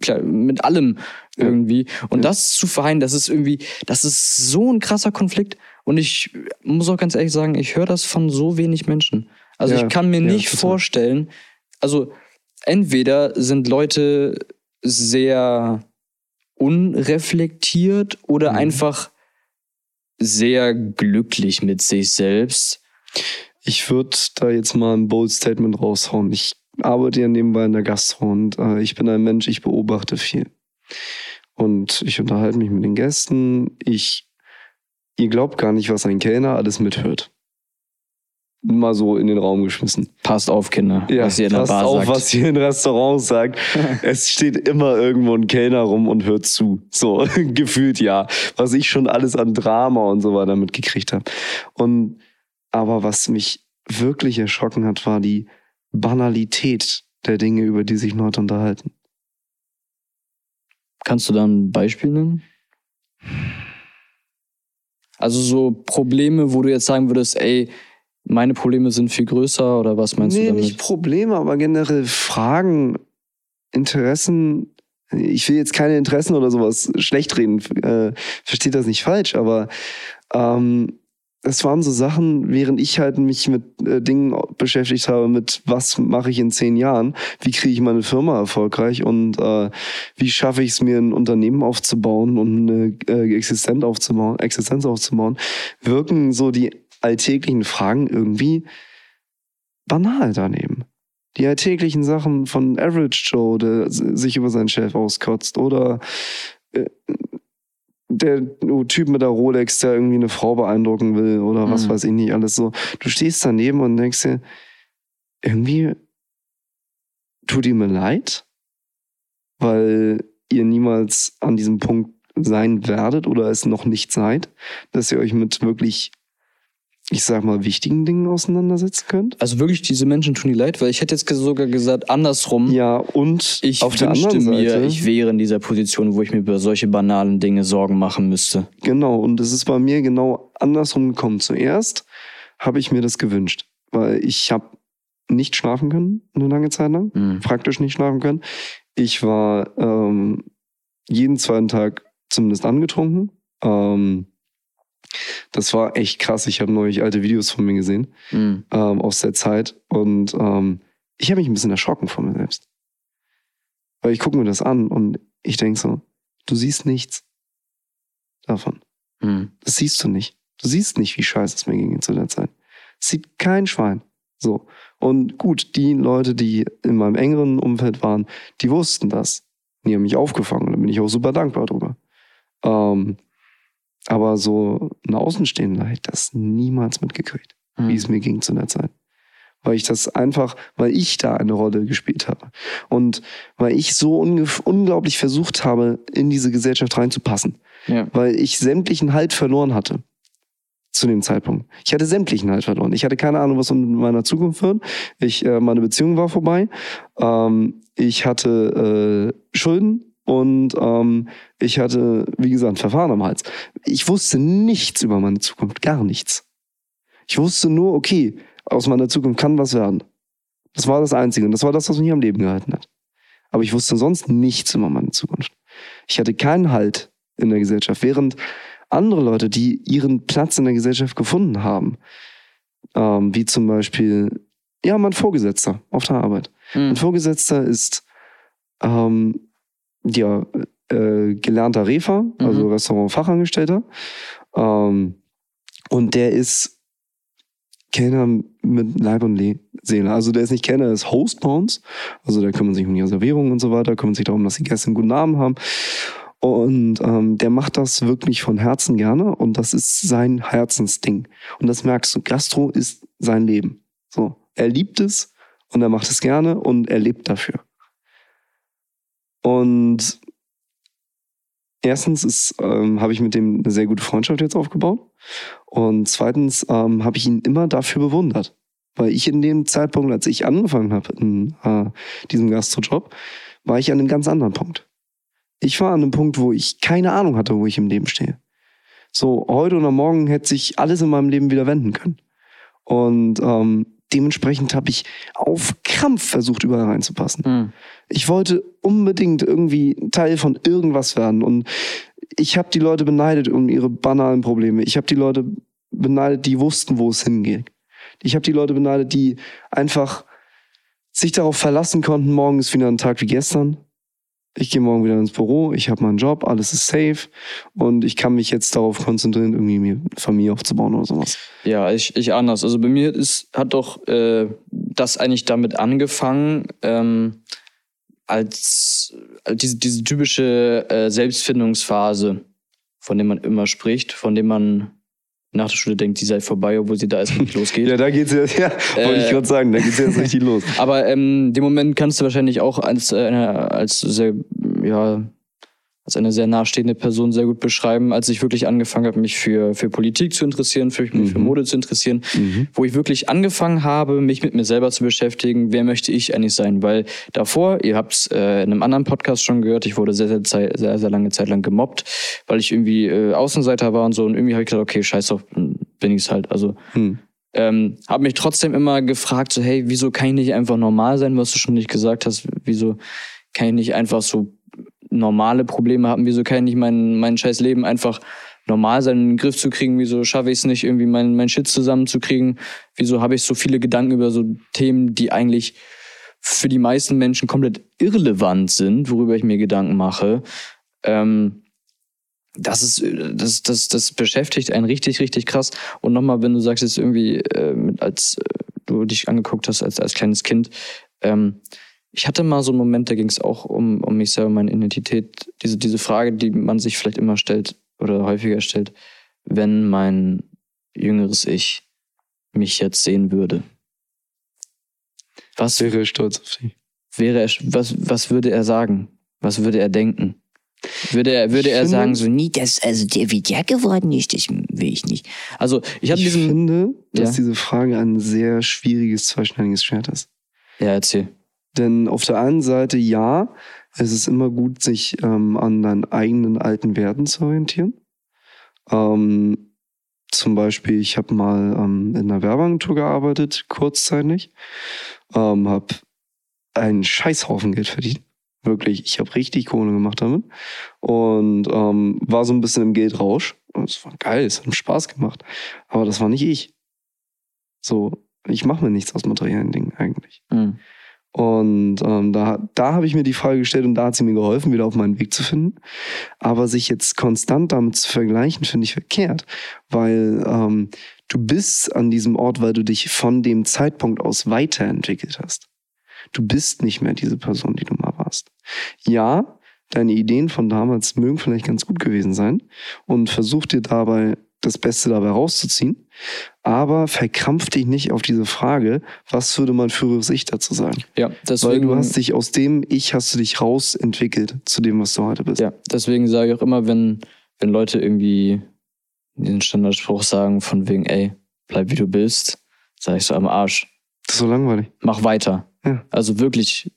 Kle- mit allem irgendwie. Und das zu vereinen, das ist irgendwie, das ist so ein krasser Konflikt. Und ich muss auch ganz ehrlich sagen, ich höre das von so wenig Menschen. Also Ja, ich kann mir ja, nicht vorstellen, also entweder sind Leute sehr unreflektiert oder Mhm. einfach sehr glücklich mit sich selbst. Ich würde da jetzt mal ein bold Statement raushauen. Ich arbeite ja nebenbei in der Gastro und äh, ich bin ein Mensch, ich beobachte viel. Und ich unterhalte mich mit den Gästen. Ich, ihr glaubt gar nicht, was ein Kellner alles mithört. Mal so in den Raum geschmissen. Passt auf, Kinder, Ja, was ihr in der passt Bar auf, sagt. was ihr in Restaurants sagt. es steht immer irgendwo ein Kellner rum und hört zu. So, gefühlt ja. Was ich schon alles an Drama und so weiter mitgekriegt habe. Und, aber was mich wirklich erschrocken hat, war die Banalität der Dinge, über die sich Leute unterhalten. Kannst du da ein Beispiel nennen? Also so Probleme, wo du jetzt sagen würdest, ey, meine Probleme sind viel größer oder was meinst nee, du damit? nicht Probleme, aber generell Fragen, Interessen. Ich will jetzt keine Interessen oder sowas schlecht reden, äh, versteht das nicht falsch, aber ähm, es waren so Sachen, während ich halt mich mit äh, Dingen beschäftigt habe, mit was mache ich in zehn Jahren, wie kriege ich meine Firma erfolgreich und äh, wie schaffe ich es mir ein Unternehmen aufzubauen und eine äh, Existenz aufzubauen, Existenz aufzubauen, wirken so die alltäglichen Fragen irgendwie banal daneben. Die alltäglichen Sachen von Average Joe, der sich über seinen Chef auskotzt oder äh, der oh, Typ mit der Rolex, der irgendwie eine Frau beeindrucken will oder was Mhm. weiß ich nicht, alles so. Du stehst daneben und denkst dir, irgendwie tut ihm mir leid, weil ihr niemals an diesem Punkt sein werdet oder es noch nicht seid, dass ihr euch mit wirklich, ich sag mal, wichtigen Dingen auseinandersetzen könnt. Also wirklich, diese Menschen tun dir leid, weil ich hätte jetzt sogar gesagt, andersrum. Ja, und Ich auf der anderen mir, Seite, ich wäre in dieser Position, wo ich mir über solche banalen Dinge Sorgen machen müsste. Genau, und es ist bei mir genau andersrum gekommen. Zuerst habe ich mir das gewünscht, weil ich habe nicht schlafen können eine lange Zeit lang, Mhm. praktisch nicht schlafen können. Ich war ähm, jeden zweiten Tag zumindest angetrunken. Ähm, das war echt krass. Ich habe neulich alte Videos von mir gesehen Mhm. ähm, aus der Zeit und ähm, ich habe mich ein bisschen erschrocken von mir selbst. Weil ich gucke mir das an und ich denke so, du siehst nichts davon. Mhm. Das siehst du nicht. Du siehst nicht, wie scheiße es mir ging zu der Zeit. Das sieht kein Schwein. So. Und gut, die Leute, die in meinem engeren Umfeld waren, die wussten das. Die haben mich aufgefangen und da bin ich auch super dankbar drüber. Ähm, aber so ein Außenstehender hätte das niemals mitgekriegt, Mhm. wie es mir ging zu der Zeit. Weil ich das einfach, weil ich da eine Rolle gespielt habe. Und weil ich so unglaublich versucht habe, in diese Gesellschaft reinzupassen Ja. weil ich sämtlichen Halt verloren hatte. Zu dem Zeitpunkt. Ich hatte sämtlichen Halt verloren. Ich hatte keine Ahnung, was mit meiner Zukunft wird. Ich, äh, meine Beziehung war vorbei. Ähm, ich hatte äh, Schulden und ähm, ich hatte, wie gesagt, Verfahren am Hals. Ich wusste nichts über meine Zukunft, gar nichts. Ich wusste nur, okay, aus meiner Zukunft kann was werden. Das war das Einzige und das war das, was mich am Leben gehalten hat. Aber ich wusste sonst nichts über meine Zukunft. Ich hatte keinen Halt in der Gesellschaft, während andere Leute, die ihren Platz in der Gesellschaft gefunden haben, ähm, wie zum Beispiel, ja, mein Vorgesetzter auf der Arbeit. Mhm. Mein Vorgesetzter ist ähm, ja, äh, gelernter Refer, also Restaurantfachangestellter. Ähm, und der ist Kellner mit Leib und Le Seele. Also der ist nicht Kellner, der ist Host bei uns. Also der kümmert sich um die Reservierung und so weiter, kümmert sich darum, dass die Gäste einen guten Abend haben. Und ähm, der macht das wirklich von Herzen gerne und das ist sein Herzensding. Und das merkst du, Gastro ist sein Leben. So, er liebt es und er macht es gerne und er lebt dafür. Und erstens ist, ähm, habe ich mit dem eine sehr gute Freundschaft jetzt aufgebaut. Und zweitens ähm, habe ich ihn immer dafür bewundert. Weil ich in dem Zeitpunkt, als ich angefangen habe in äh, diesem Gastrojob, war ich an einem ganz anderen Punkt. Ich war an einem Punkt, wo ich keine Ahnung hatte, wo ich im Leben stehe. So, heute oder morgen hätte sich alles in meinem Leben wieder wenden können. Und ähm, dementsprechend habe ich auf Krampf versucht, überall reinzupassen. Mhm. Ich wollte unbedingt irgendwie Teil von irgendwas werden. Und ich habe die Leute beneidet um ihre banalen Probleme. Ich habe die Leute beneidet, die wussten, wo es hingeht. Ich habe die Leute beneidet, die einfach sich darauf verlassen konnten, morgen ist wieder ein Tag wie gestern. Ich gehe morgen wieder ins Büro, ich habe meinen Job, alles ist safe und ich kann mich jetzt darauf konzentrieren, irgendwie mir Familie aufzubauen oder sowas. Ja, ich, ich anders. Also bei mir ist, hat doch äh, das eigentlich damit angefangen, ähm, als, als diese, diese typische äh, Selbstfindungsphase, von der man immer spricht, von dem man nach der Schule denkt, die sei vorbei, obwohl sie da erst nicht losgeht. Ja, da geht's jetzt, ja, wollte ich Äh, gerade sagen, da geht's jetzt richtig los. Aber ähm, den Moment kannst du wahrscheinlich auch als, äh, als sehr, ja, als eine sehr nahestehende Person sehr gut beschreiben, als ich wirklich angefangen habe, mich für, für Politik zu interessieren, für, mich für Mode zu interessieren, wo ich wirklich angefangen habe, mich mit mir selber zu beschäftigen, wer möchte ich eigentlich sein? Weil davor, ihr habt es äh, in einem anderen Podcast schon gehört, ich wurde sehr, sehr, Zeit, sehr, sehr lange Zeit lang gemobbt, weil ich irgendwie äh, Außenseiter war und so und irgendwie habe ich gesagt, okay, scheiß drauf, bin ich's halt. Also Hm. ähm, habe mich trotzdem immer gefragt, so hey, wieso kann ich nicht einfach normal sein, was du schon nicht gesagt hast? Wieso kann ich nicht einfach so normale Probleme haben? Wieso kann ich nicht mein, mein scheiß Leben einfach normal sein, in den Griff zu kriegen? Wieso schaffe ich es nicht, irgendwie mein, mein Shit zusammenzukriegen? Wieso habe ich so viele Gedanken über so Themen, die eigentlich für die meisten Menschen komplett irrelevant sind, worüber ich mir Gedanken mache? Ähm, das ist, das, das, das beschäftigt einen richtig, richtig krass. Und nochmal, wenn du sagst jetzt irgendwie, äh, als äh, du dich angeguckt hast als, als kleines Kind, ähm, ich hatte mal so einen Moment, da ging es auch um, um mich selber, meine Identität, diese, diese Frage, die man sich vielleicht immer stellt oder häufiger stellt, wenn mein jüngeres Ich mich jetzt sehen würde. Was Wäre stolz auf dich. wäre er, was, was würde er sagen? Was würde er denken? Würde er, würde Ich er finde- sagen, so, Nie das, also der wie der geworden ist, das will ich nicht. also ich Ich diesen, finde, dass Ja. diese Frage ein sehr schwieriges, zweischneidiges Schwert ist. ja, erzähl. Denn auf der einen Seite, ja, es ist immer gut, sich ähm, an deinen eigenen alten Werten zu orientieren. Ähm, zum Beispiel, ich habe mal ähm, in einer Werbeagentur gearbeitet, kurzzeitig. Ähm, habe einen Scheißhaufen Geld verdient. Wirklich, ich habe richtig Kohle gemacht damit. Und ähm, war so ein bisschen im Geldrausch. Es war geil, es hat Spaß gemacht. Aber das war nicht ich. So, ich mache mir nichts aus materiellen Dingen eigentlich. Mhm. Und ähm, da, da habe ich mir die Frage gestellt und da hat sie mir geholfen, wieder auf meinen Weg zu finden. Aber sich jetzt konstant damit zu vergleichen, finde ich verkehrt. Weil ähm, du bist an diesem Ort, weil du dich von dem Zeitpunkt aus weiterentwickelt hast. Du bist nicht mehr diese Person, die du mal warst. Ja, deine Ideen von damals mögen vielleicht ganz gut gewesen sein und versuch dir dabei das Beste dabei rauszuziehen. Aber verkrampf dich nicht auf diese Frage, was würde mein früheres Ich dazu sagen? Ja, Weil deswegen, du hast dich aus dem Ich hast du dich rausentwickelt zu dem, was du heute bist. ja, deswegen sage ich auch immer, wenn, wenn Leute irgendwie diesen Standardspruch sagen von wegen, ey, bleib wie du bist, sage ich so am Arsch. Das ist so langweilig. Mach weiter. Ja. Also wirklich,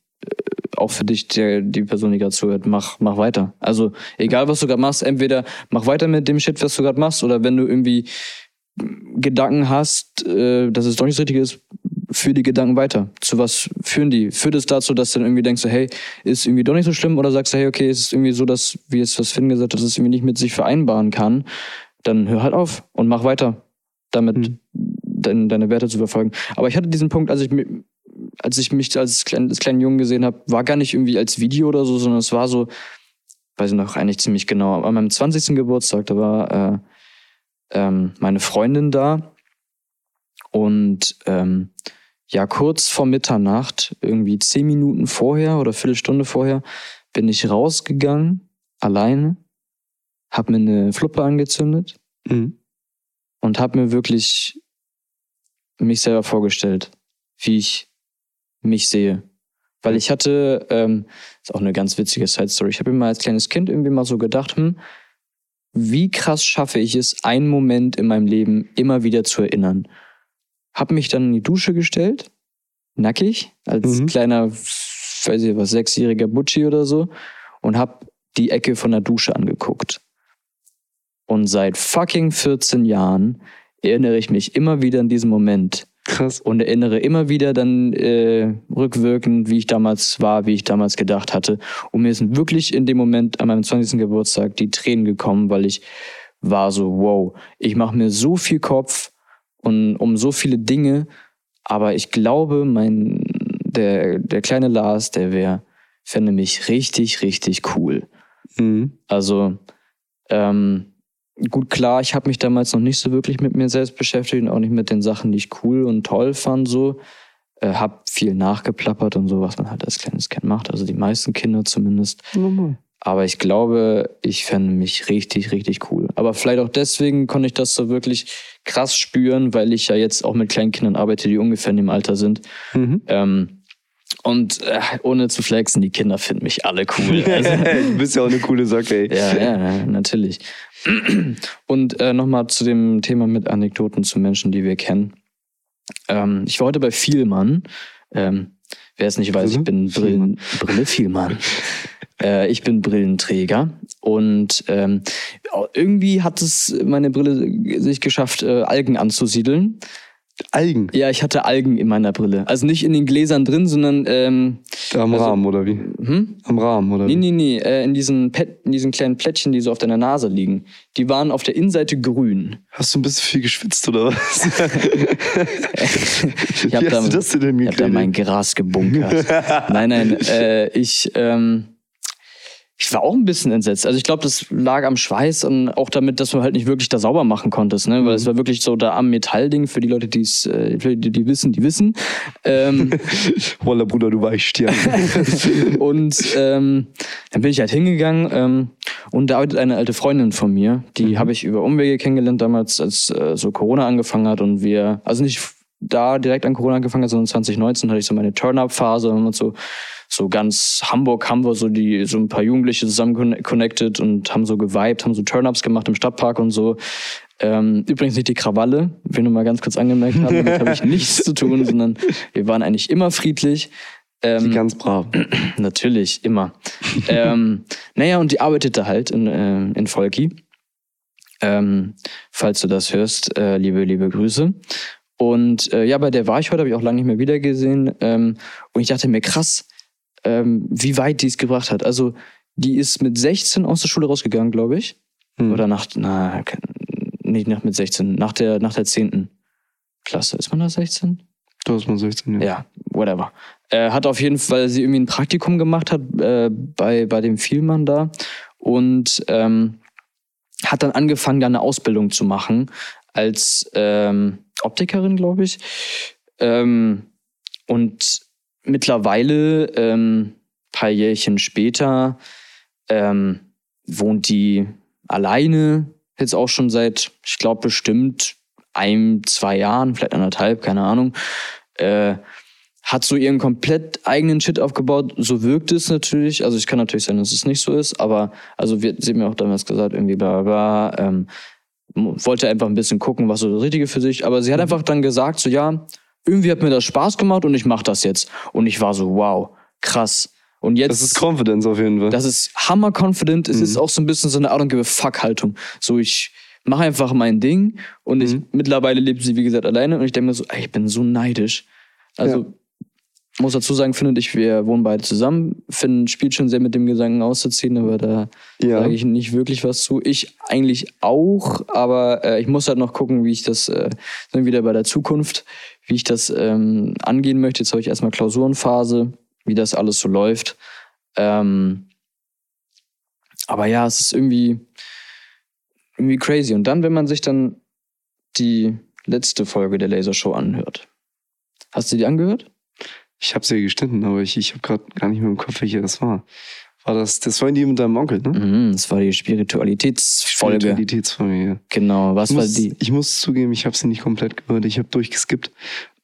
auch für dich, der, die Person, die gerade zuhört, mach, mach weiter. Also egal, was du gerade machst, entweder mach weiter mit dem Shit, was du gerade machst, oder wenn du irgendwie Gedanken hast, äh, dass es doch nicht das Richtige ist, führ die Gedanken weiter. Zu was führen die? Führt es dazu, dass du dann irgendwie denkst, so, hey, ist irgendwie doch nicht so schlimm? Oder sagst du, hey, okay, es ist irgendwie so, dass, wie jetzt was Finn gesagt hat, dass es irgendwie nicht mit sich vereinbaren kann. Dann hör halt auf und mach weiter, damit Mhm. dein, deine Werte zu verfolgen. Aber ich hatte diesen Punkt, als ich, als ich mich als, klein, als kleinen Jungen gesehen habe, war gar nicht irgendwie als Video oder so, sondern es war so, weiß ich noch eigentlich ziemlich genau, an meinem 20. Geburtstag, da war äh, ähm, meine Freundin da und ähm, ja, kurz vor Mitternacht, irgendwie zehn Minuten vorher oder Viertelstunde vorher, bin ich rausgegangen, alleine, hab mir eine Fluppe angezündet Mhm. und habe mir wirklich mich selber vorgestellt, wie ich mich sehe. Weil ich hatte, ähm, ist auch eine ganz witzige Side-Story, ich habe mir mal als kleines Kind irgendwie mal so gedacht, hm, wie krass schaffe ich es, einen Moment in meinem Leben immer wieder zu erinnern. Hab mich dann in die Dusche gestellt, nackig, als Mhm. kleiner, weiß ich was, sechsjähriger Butschi oder so, und hab die Ecke von der Dusche angeguckt. Und seit fucking 14 Jahren erinnere ich mich immer wieder an diesen Moment Krass. und erinnere immer wieder dann äh, rückwirkend, wie ich damals war, wie ich damals gedacht hatte. Und mir sind wirklich in dem Moment an meinem 20. Geburtstag die Tränen gekommen, weil ich war so, wow, ich mache mir so viel Kopf und um so viele Dinge, aber ich glaube, mein der der kleine Lars, der wäre fände mich richtig richtig cool. Mhm. Also ähm, gut, klar, ich habe mich damals noch nicht so wirklich mit mir selbst beschäftigt und auch nicht mit den Sachen, die ich cool und toll fand. So, äh, hab viel nachgeplappert und so, was man halt als kleines Kind macht. Also die meisten Kinder zumindest. Normal. Aber ich glaube, ich fände mich richtig, richtig cool. Aber vielleicht auch deswegen konnte ich das so wirklich krass spüren, weil ich ja jetzt auch mit kleinen Kindern arbeite, die ungefähr in dem Alter sind. Mhm. Ähm, Und äh, ohne zu flexen, die Kinder finden mich alle cool. Also, du bist ja auch eine coole Socke, ey. ja, ja, natürlich. Und äh, nochmal zu dem Thema mit Anekdoten zu Menschen, die wir kennen. Ähm, ich war heute bei Vielmann. Ähm, wer es nicht weiß, ich bin Brillen, Brille Vielmann. äh, ich bin Brillenträger und ähm, irgendwie hat es meine Brille sich geschafft, äh, Algen anzusiedeln. Algen. Ja, ich hatte Algen in meiner Brille. Also nicht in den Gläsern drin, sondern ähm, Am Rahmen, oder wie? hm? Am Rahmen, oder Nee, wie? nee, nee, äh, in diesen, Pet, in diesen kleinen Plättchen, die so auf deiner Nase liegen. Die waren auf der Innenseite grün. Hast du ein bisschen viel geschwitzt, oder was? Ich wie hab hast da, du das denn ich hab da mein Gras gebunkert. nein, nein, äh, ich, ähm, ich war auch ein bisschen entsetzt. Also ich glaube, das lag am Schweiß und auch damit, dass du halt nicht wirklich da sauber machen konntest, ne? Weil Mhm. es war wirklich so da am Metallding für die Leute, die es, äh, die, die wissen, die wissen. Ähm, Walla, Bruder, du Weichstier. und ähm, dann bin ich halt hingegangen ähm, und da arbeitet eine alte Freundin von mir, die habe ich über Umwege kennengelernt damals, als äh, so Corona angefangen hat und wir, also nicht da direkt an Corona angefangen hat, sondern 2019 hatte ich so meine Turn-Up-Phase und so so ganz Hamburg haben wir so die so ein paar Jugendliche zusammen conne- connected und haben so geweibt, haben so Turn-Ups gemacht im Stadtpark und so. Ähm, übrigens nicht die Krawalle, will nur mal ganz kurz angemerkt haben, damit habe ich nichts zu tun, sondern wir waren eigentlich immer friedlich. Ähm, Ganz brav. Natürlich, immer. ähm, naja, und die arbeitete halt in, äh, in Volki. Ähm, falls du das hörst, äh, liebe, liebe Grüße. Und äh, ja, bei der war ich heute, habe ich auch lange nicht mehr wiedergesehen. Ähm, und ich dachte mir, krass, ähm, wie weit die es gebracht hat. Also, die ist mit 16 aus der Schule rausgegangen, glaube ich. Hm. Oder nach, na, nicht nach mit 16, nach der, nach der 10. Klasse. Ist man da 16? Du hast mal 16, ja. Ja, whatever. Äh, hat auf jeden Fall, weil sie irgendwie ein Praktikum gemacht hat äh, bei, bei dem Vielmann da und ähm, hat dann angefangen, da eine Ausbildung zu machen als ähm, Optikerin, glaube ich. Ähm, und mittlerweile, ähm, paar Jährchen später, ähm, wohnt die alleine, jetzt auch schon seit, ich glaube, bestimmt ein, zwei Jahren, vielleicht anderthalb, keine Ahnung. Äh, hat so ihren komplett eigenen Shit aufgebaut. So wirkt es natürlich. Also ich kann natürlich sein, dass es nicht so ist, aber also wir, sie haben mir auch damals gesagt, irgendwie bla bla bla. Ähm, wollte einfach ein bisschen gucken, was so das Richtige für sich. Aber sie hat einfach dann gesagt, so ja, irgendwie hat mir das Spaß gemacht und ich mache das jetzt. Und ich war so, wow, krass. Und jetzt Das ist Confidence auf jeden Fall. das ist hammer confident. Es ist auch so ein bisschen so eine I don't give fuck Haltung. So, ich mache einfach mein Ding und ich, mittlerweile lebt sie, wie gesagt, alleine und ich denke mir so, ey, ich bin so neidisch. Also, muss dazu sagen, Finn und ich, wir wohnen beide zusammen. Finn spielt schon sehr mit dem Gedanken auszuziehen, aber da Ja. sage ich nicht wirklich was zu. Ich eigentlich auch, aber äh, ich muss halt noch gucken, wie ich das, äh, sind wieder bei der Zukunft, wie ich das ähm, angehen möchte. Jetzt habe ich erstmal Klausurenphase, wie das alles so läuft. Ähm, aber ja, es ist irgendwie, irgendwie crazy. Und dann, wenn man sich dann die letzte Folge der Lasershow anhört. Hast du die angehört? Ich habe sie ja geschnitten, aber ich, ich habe gerade gar nicht mehr im Kopf, welche das war. War das, das war die mit deinem Onkel, ne? Mhm, das war die Spiritualitätsfolge. Spiritualitätsfolge, ja. Genau, was Ich war muss, die? ich muss zugeben, ich habe sie nicht komplett gehört. Ich habe durchgeskippt.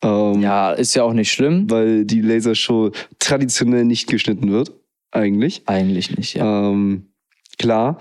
Ähm, Ja, ist ja auch nicht schlimm. Weil die Lasershow traditionell nicht geschnitten wird, eigentlich. Eigentlich nicht, ja. Ähm, klar,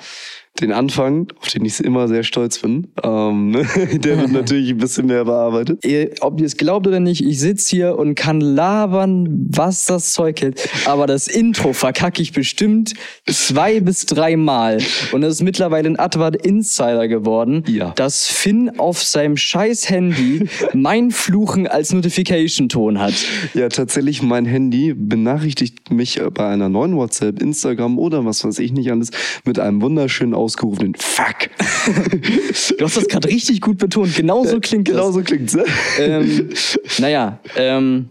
den Anfang, auf den ich immer sehr stolz bin, ähm, ne, der wird natürlich ein bisschen mehr bearbeitet. Ihr, ob ihr es glaubt oder nicht, ich sitze hier und kann labern, was das Zeug hält. Aber das Intro verkacke ich bestimmt zwei bis drei Mal. Und das ist mittlerweile ein Advart Insider geworden, Ja. dass Finn auf seinem scheiß Handy mein Fluchen als Notification-Ton hat. Ja, tatsächlich, mein Handy benachrichtigt mich bei einer neuen WhatsApp, Instagram oder was weiß ich nicht alles mit einem wunderschön ausgerufenen Fuck. Du hast das gerade richtig gut betont. Genau so klingt das. Genau so klingt's, ne? ähm, naja, ähm,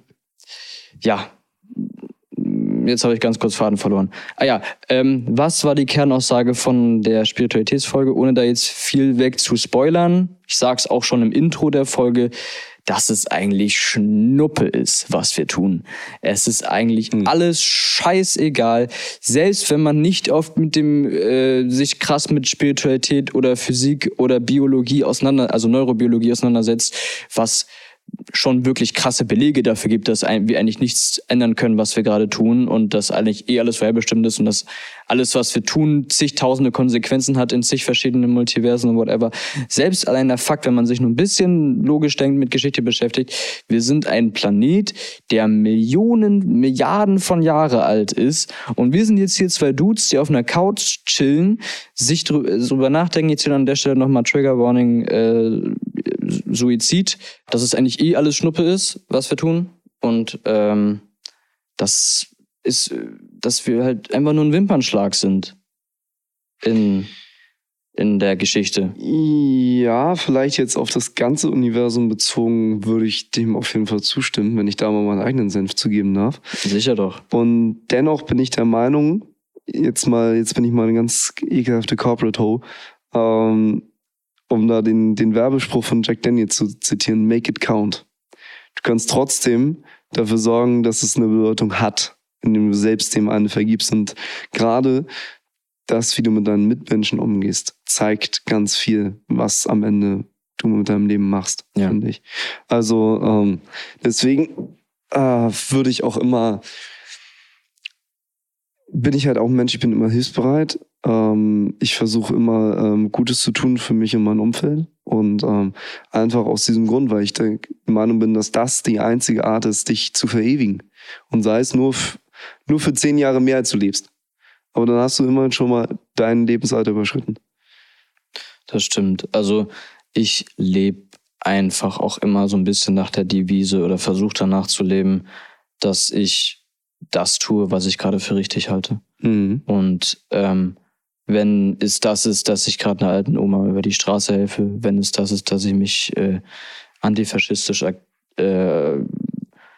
ja. Jetzt habe ich ganz kurz Faden verloren. Ah ja, ähm, was war die Kernaussage von der Spiritualitätsfolge, ohne da jetzt viel weg zu spoilern? Ich sag's auch schon im Intro der Folge, dass es eigentlich Schnuppe ist, was wir tun. Es ist eigentlich alles scheißegal. Selbst wenn man nicht oft mit dem äh, sich krass mit Spiritualität oder Physik oder Biologie auseinander, also Neurobiologie auseinandersetzt, was schon wirklich krasse Belege dafür gibt, dass wir eigentlich nichts ändern können, was wir gerade tun und dass eigentlich eh alles vorherbestimmt ist und dass alles, was wir tun, zigtausende Konsequenzen hat in zig verschiedenen Multiversen und whatever. Selbst allein der Fakt, wenn man sich nur ein bisschen logisch denkt, mit Geschichte beschäftigt, wir sind ein Planet, der Millionen, Milliarden von Jahre alt ist und wir sind jetzt hier zwei Dudes, die auf einer Couch chillen, sich drüber nachdenken, jetzt hier an der Stelle nochmal Trigger Warning, äh, Suizid, dass es eigentlich eh alles Schnuppe ist, was wir tun. Und ähm, das ist, dass wir halt einfach nur ein Wimpernschlag sind in, in der Geschichte. Ja, vielleicht jetzt auf das ganze Universum bezogen, würde ich dem auf jeden Fall zustimmen, wenn ich da mal meinen eigenen Senf zugeben darf. Sicher doch. Und dennoch bin ich der Meinung, jetzt mal, jetzt bin ich mal eine ganz ekelhafte Corporate Ho, ähm, um da den, den Werbespruch von Jack Daniel zu zitieren, make it count. Du kannst trotzdem dafür sorgen, dass es eine Bedeutung hat, indem du selbst dem eine vergibst. Und gerade das, wie du mit deinen Mitmenschen umgehst, zeigt ganz viel, was am Ende du mit deinem Leben machst, Ja. finde ich. Also ähm, deswegen äh, würde ich auch immer, bin ich halt auch ein Mensch, ich bin immer hilfsbereit. Ähm, ich versuche immer ähm, Gutes zu tun für mich und mein Umfeld. Und ähm, einfach aus diesem Grund, weil ich der Meinung bin, dass das die einzige Art ist, dich zu verewigen. Und sei es nur, nur für zehn Jahre mehr, als du lebst. Aber dann hast du immerhin schon mal dein Lebensalter überschritten. Das stimmt. Also ich lebe einfach auch immer so ein bisschen nach der Devise oder versuche danach zu leben, dass ich das tue, was ich gerade für richtig halte. Mhm. Und ähm, wenn es das ist, dass ich gerade einer alten Oma über die Straße helfe, wenn es das ist, dass ich mich äh, antifaschistisch äh,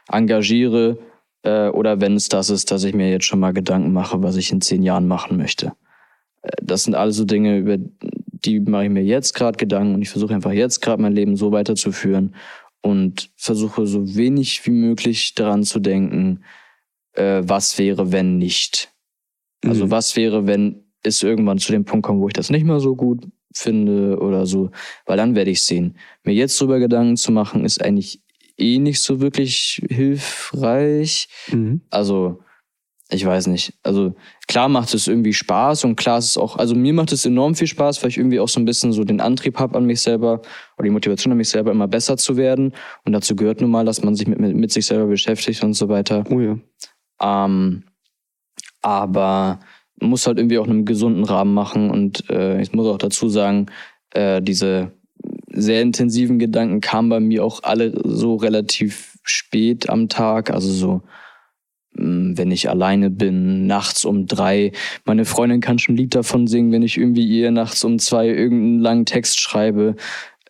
engagiere, äh, oder wenn es das ist, dass ich mir jetzt schon mal Gedanken mache, was ich in zehn Jahren machen möchte. Äh, das sind alles so Dinge, über die mache ich mir jetzt gerade Gedanken und ich versuche einfach jetzt gerade mein Leben so weiterzuführen und versuche so wenig wie möglich daran zu denken, äh, was wäre, wenn nicht. Also Mhm. was wäre, wenn es irgendwann zu dem Punkt kommt, wo ich das nicht mehr so gut finde oder so, weil dann werde ich sehen. Mir jetzt drüber Gedanken zu machen, ist eigentlich eh nicht so wirklich hilfreich. Mhm. Also, ich weiß nicht. Also, klar macht es irgendwie Spaß und klar ist es auch, also mir macht es enorm viel Spaß, weil ich irgendwie auch so ein bisschen so den Antrieb habe an mich selber oder die Motivation an mich selber immer besser zu werden. Und dazu gehört nun mal, dass man sich mit, mit, mit sich selber beschäftigt und so weiter. Oh ja. Ähm, aber muss halt irgendwie auch einen gesunden Rahmen machen und äh, ich muss auch dazu sagen, äh, diese sehr intensiven Gedanken kamen bei mir auch alle so relativ spät am Tag, also so mh, wenn ich alleine bin, nachts um drei. Meine Freundin kann schon ein Lied davon singen, wenn ich irgendwie ihr nachts um zwei irgendeinen langen Text schreibe,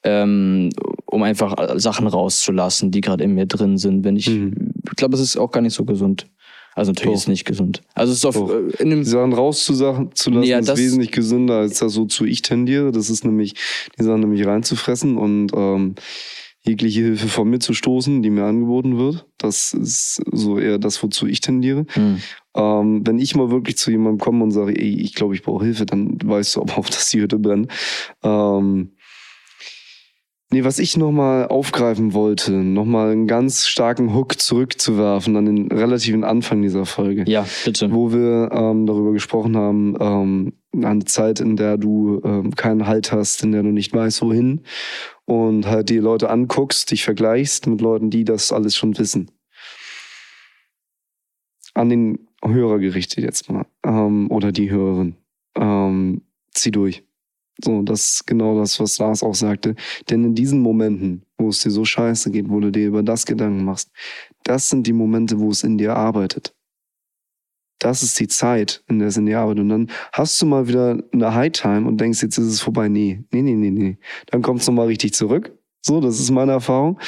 ähm, um einfach Sachen rauszulassen, die gerade in mir drin sind. Wenn ich, Mhm. ich glaube, es ist auch gar nicht so gesund. Also natürlich Doch. ist es nicht gesund. Also es ist auf, äh, in Die Sachen rauszulassen zu lassen, Ja, ist wesentlich gesünder, als das so zu ich tendiere. Das ist nämlich, die Sachen nämlich reinzufressen und ähm, jegliche Hilfe von mir zu stoßen, die mir angeboten wird. Das ist so eher das, wozu ich tendiere. Hm. Ähm, wenn ich mal wirklich zu jemandem komme und sage, ey, ich glaube, ich brauche Hilfe, dann weißt du aber auch, dass die Hütte brennt. Ähm, nee, was ich nochmal aufgreifen wollte, nochmal einen ganz starken Hook zurückzuwerfen an den relativen Anfang dieser Folge Ja, bitte. wo wir ähm, darüber gesprochen haben, ähm, eine Zeit, in der du ähm, keinen Halt hast, in der du nicht weißt, wohin und halt die Leute anguckst, dich vergleichst mit Leuten, die das alles schon wissen. An den Hörer gerichtet jetzt mal ähm, oder die Hörerin. Ähm, zieh durch. So, das ist genau das, was Lars auch sagte. Denn in diesen Momenten, wo es dir so scheiße geht, wo du dir über das Gedanken machst, das sind die Momente, wo es in dir arbeitet das ist die Zeit, in der es in dir arbeitet. Und dann hast du mal wieder eine High Time und denkst, jetzt ist es vorbei. Nee, nee, nee, nee, nee. Dann kommt es nochmal richtig zurück. So, das ist meine Erfahrung.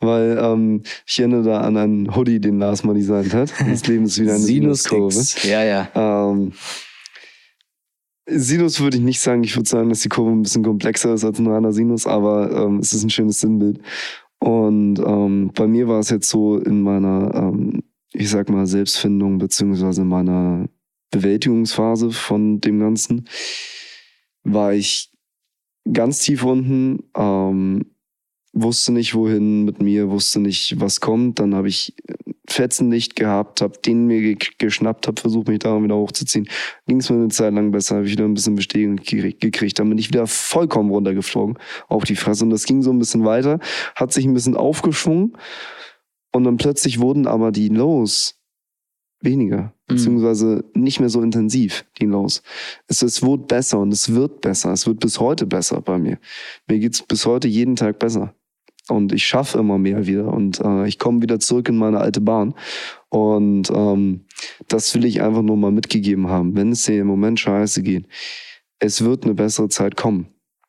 Weil ähm, ich erinnere da an einen Hoodie, den Lars mal designt hat. Das Leben ist wieder eine Sinuskurve. Sinus Ja, ja. Ähm, Sinus würde ich nicht sagen. Ich würde sagen, dass die Kurve ein bisschen komplexer ist als ein reiner Sinus, aber ähm, es ist ein schönes Sinnbild. Und ähm, bei mir war es jetzt so in meiner, ähm, ich sag mal, Selbstfindung beziehungsweise meiner Bewältigungsphase von dem Ganzen, war ich ganz tief unten, ähm, wusste nicht, wohin mit mir, wusste nicht, was kommt. Dann habe ich Fetzenlicht gehabt, habe den mir ge geschnappt, habe versucht, mich daran wieder hochzuziehen. Ging es mir eine Zeit lang besser, habe ich wieder ein bisschen Bestätigung gekriegt, gekriegt. Dann bin ich wieder vollkommen runtergeflogen auf die Fresse. Und das ging so ein bisschen weiter, hat sich ein bisschen aufgeschwungen. Und dann plötzlich wurden aber die Lows weniger, beziehungsweise nicht mehr so intensiv, die Lows. Es, es wurde besser und es wird besser. Es wird bis heute besser bei mir. Mir geht's bis heute jeden Tag besser. Und ich schaffe immer mehr wieder und äh, ich komme wieder zurück in meine alte Bahn. Und ähm, das will ich einfach nur mal mitgegeben haben. Wenn es dir im Moment scheiße geht, es wird eine bessere Zeit kommen.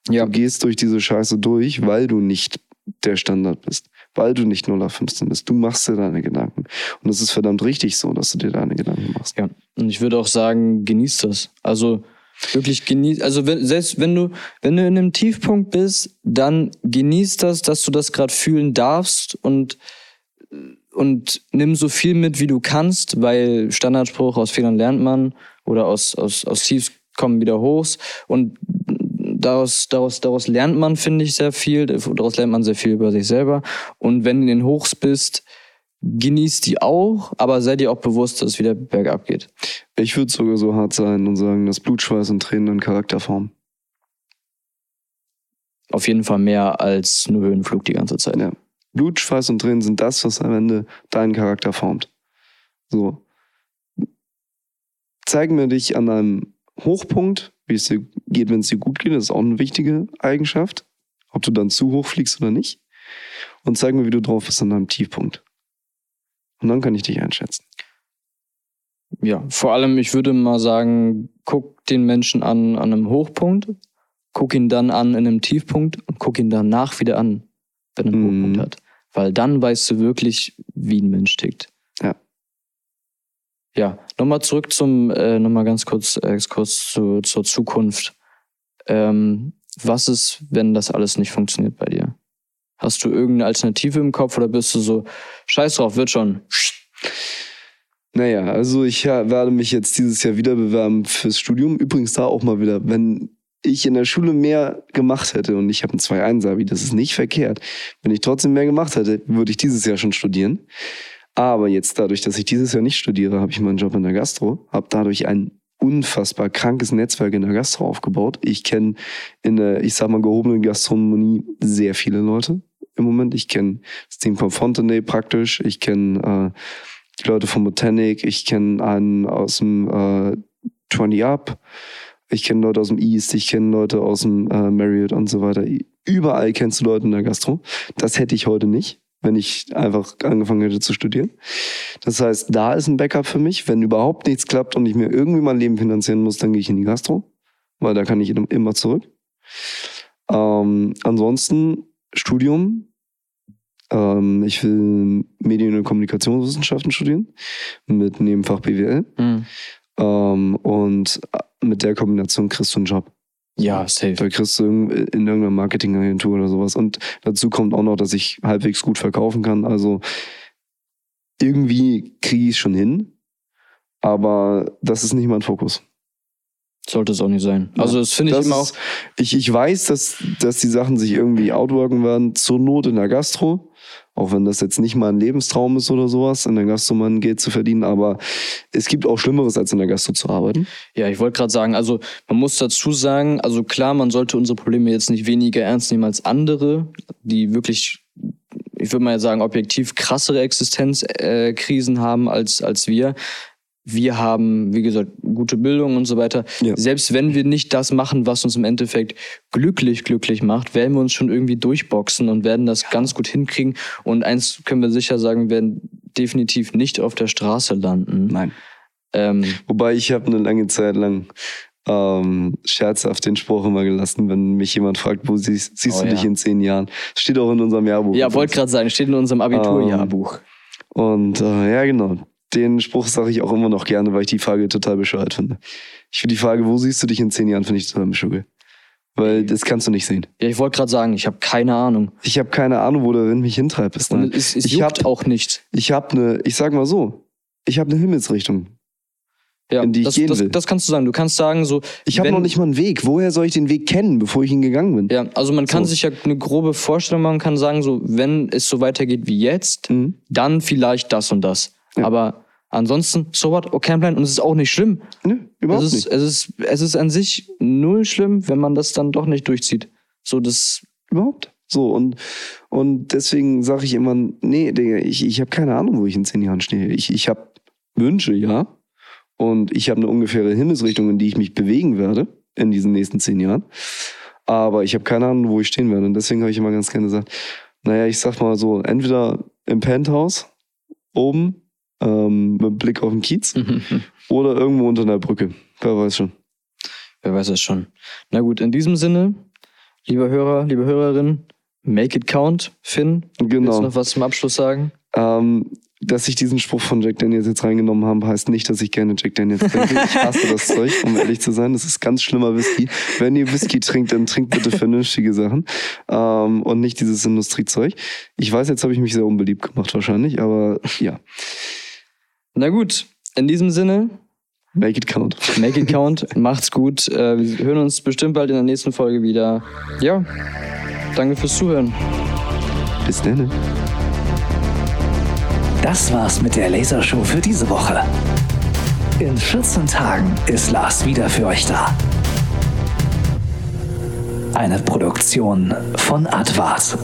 Ja. Du gehst durch diese Scheiße durch, weil du nicht der Standard bist. Weil du nicht 0 auf 15 bist. Du machst dir deine Gedanken. Und es ist verdammt richtig so, dass du dir deine Gedanken machst. Ja, und ich würde auch sagen, genieß das. Also wirklich genieß, also wenn, selbst wenn du, wenn du in einem Tiefpunkt bist, dann genieß das, dass du das gerade fühlen darfst und und nimm so viel mit, wie du kannst, weil Standardspruch aus Fehlern lernt man oder aus, aus, aus Tiefs kommen wieder Hochs und daraus, daraus, daraus lernt man, finde ich, sehr viel. Daraus lernt man sehr viel über sich selber. Und wenn du in den Hochs bist, genieß die auch, aber sei dir auch bewusst, dass es wieder bergab geht. Ich würde sogar so hart sein und sagen, dass Blut, Schweiß und Tränen einen Charakter formen. Auf jeden Fall mehr als nur Höhenflug die ganze Zeit. Ja. Blut, Schweiß und Tränen sind das, was am Ende deinen Charakter formt. So. Zeig mir dich an einem Hochpunkt, wie es dir geht, wenn es dir gut geht. Das ist auch eine wichtige Eigenschaft. Ob du dann zu hoch fliegst oder nicht. Und zeig mir, wie du drauf bist an einem Tiefpunkt. Und dann kann ich dich einschätzen. Ja, vor allem, ich würde mal sagen, guck den Menschen an an einem Hochpunkt, guck ihn dann an in einem Tiefpunkt und guck ihn danach wieder an, wenn er einen Mhm. Hochpunkt hat. Weil dann weißt du wirklich, wie ein Mensch tickt. Ja. Ja, nochmal zurück zum, äh, nochmal ganz kurz, äh, kurz zu, zur Zukunft. Ähm, was ist, wenn das alles nicht funktioniert bei dir? Hast du irgendeine Alternative im Kopf oder bist du so, scheiß drauf, wird schon? Naja, also ich werde mich jetzt dieses Jahr wieder bewerben fürs Studium. Übrigens da auch mal wieder, wenn ich in der Schule mehr gemacht hätte und ich habe ein 2-1-Abi, das ist nicht verkehrt. Wenn ich trotzdem mehr gemacht hätte, würde ich dieses Jahr schon studieren. Aber jetzt dadurch, dass ich dieses Jahr nicht studiere, habe ich meinen Job in der Gastro, habe dadurch ein unfassbar krankes Netzwerk in der Gastro aufgebaut. Ich kenne in der, ich sag mal, gehobenen Gastronomie sehr viele Leute im Moment. Ich kenne das Team von Fontenay praktisch. Ich kenne äh, die Leute von Botanic. Ich kenne einen aus dem äh, 20 Up. Ich kenne Leute aus dem East. Ich kenne Leute aus dem äh, Marriott und so weiter. Überall kennst du Leute in der Gastro. Das hätte ich heute nicht, wenn ich einfach angefangen hätte zu studieren. Das heißt, da ist ein Backup für mich. Wenn überhaupt nichts klappt und ich mir irgendwie mein Leben finanzieren muss, dann gehe ich in die Gastro, weil da kann ich immer zurück. Ähm, ansonsten Studium. Ähm, ich will Medien- und Kommunikationswissenschaften studieren mit Nebenfach BWL. Hm. Ähm, und mit der Kombination kriegst du einen Job. Ja, safe. Da kriegst du in in irgendeiner Marketingagentur oder sowas. Und dazu kommt auch noch, dass ich halbwegs gut verkaufen kann. Also irgendwie kriege ich es schon hin. Aber das ist nicht mein Fokus. Sollte es auch nicht sein. Also das finde ich Das immer auch. Ich, ich weiß, dass, dass die Sachen sich irgendwie outworken werden, zur Not in der Gastro. Auch wenn das jetzt nicht mal ein Lebenstraum ist oder sowas, in der Gastro mal ein Geld zu verdienen. Aber es gibt auch Schlimmeres, als in der Gastro zu arbeiten. Ja, ich wollte gerade sagen, also man muss dazu sagen, also klar, man sollte unsere Probleme jetzt nicht weniger ernst nehmen als andere, die wirklich, ich würde mal sagen, objektiv krassere Existenzkrisen äh, haben als, als wir. Wir haben, wie gesagt, gute Bildung und so weiter. Ja. Selbst wenn wir nicht das machen, was uns im Endeffekt glücklich, glücklich macht, werden wir uns schon irgendwie durchboxen und werden das ganz gut hinkriegen. Und eins können wir sicher sagen, wir werden definitiv nicht auf der Straße landen. Nein. Ähm, Wobei ich habe eine lange Zeit lang ähm, scherzhaft den Spruch immer gelassen, wenn mich jemand fragt, wo siehst, siehst Oh, du dich ja. in zehn Jahren? Steht auch in unserem Jahrbuch. Ja, wollte gerade sagen, steht in unserem Abiturjahrbuch. Und äh, ja, genau. Den Spruch sage ich auch immer noch gerne, weil ich die Frage total bescheuert finde. Ich finde die Frage, wo siehst du dich in zehn Jahren, finde ich total bescheuert. Weil das kannst du nicht sehen. Ja, ich wollte gerade sagen, ich habe keine Ahnung. Ich habe keine Ahnung, wo der Wind mich hintreibt. Bis Und dahin. es, es ich habe auch nicht. ich hab eine, ich sag mal so, ich habe eine Himmelsrichtung. Ja, in die ich das, gehen das, will. das kannst du sagen. Du kannst sagen, so. ich habe noch nicht mal einen Weg. Woher soll ich den Weg kennen, bevor ich ihn gegangen bin? Ja, also man kann So. sich ja eine grobe Vorstellung machen, kann sagen, so, wenn es so weitergeht wie jetzt, Mhm. dann vielleicht das und das. Aber ansonsten, so what, okay, kein Plan. Und es ist auch nicht schlimm. Nö, überhaupt es, ist, nicht. es, ist, es ist an sich null schlimm, wenn man das dann doch nicht durchzieht. So, das, Überhaupt. So, und, und deswegen sage ich immer, nee, Digga, ich, ich habe keine Ahnung, wo ich in zehn Jahren stehe. Ich, ich habe Wünsche, ja. Und ich habe eine ungefähre Himmelsrichtung, in die ich mich bewegen werde in diesen nächsten zehn Jahren. Aber ich habe keine Ahnung, wo ich stehen werde. Und deswegen habe ich immer ganz gerne gesagt, naja, ich sag mal so, entweder im Penthouse oben ähm, mit Blick auf den Kiez oder irgendwo unter einer Brücke. Wer weiß schon. wer weiß es schon. Na gut, in diesem Sinne, lieber Hörer, liebe Hörerin, make it count. Finn, willst Genau. du noch was zum Abschluss sagen? Ähm, dass ich diesen Spruch von Jack Daniels jetzt reingenommen habe, heißt nicht, dass ich gerne Jack Daniels trinke. Ich hasse das Zeug, um ehrlich zu sein. Das ist ganz schlimmer Whisky. Wenn ihr Whisky trinkt, dann trinkt bitte vernünftige Sachen ähm, und nicht dieses Industriezeug. Ich weiß, jetzt habe ich mich sehr unbeliebt gemacht wahrscheinlich, aber ja, Na gut, in diesem Sinne, make it count. make it count, macht's gut. Äh, wir hören uns bestimmt bald in der nächsten Folge wieder. Ja, danke fürs Zuhören. Bis dann. Das war's mit der Lasershow für diese Woche. In 14 Tagen ist Lars wieder für euch da. Eine Produktion von Advart.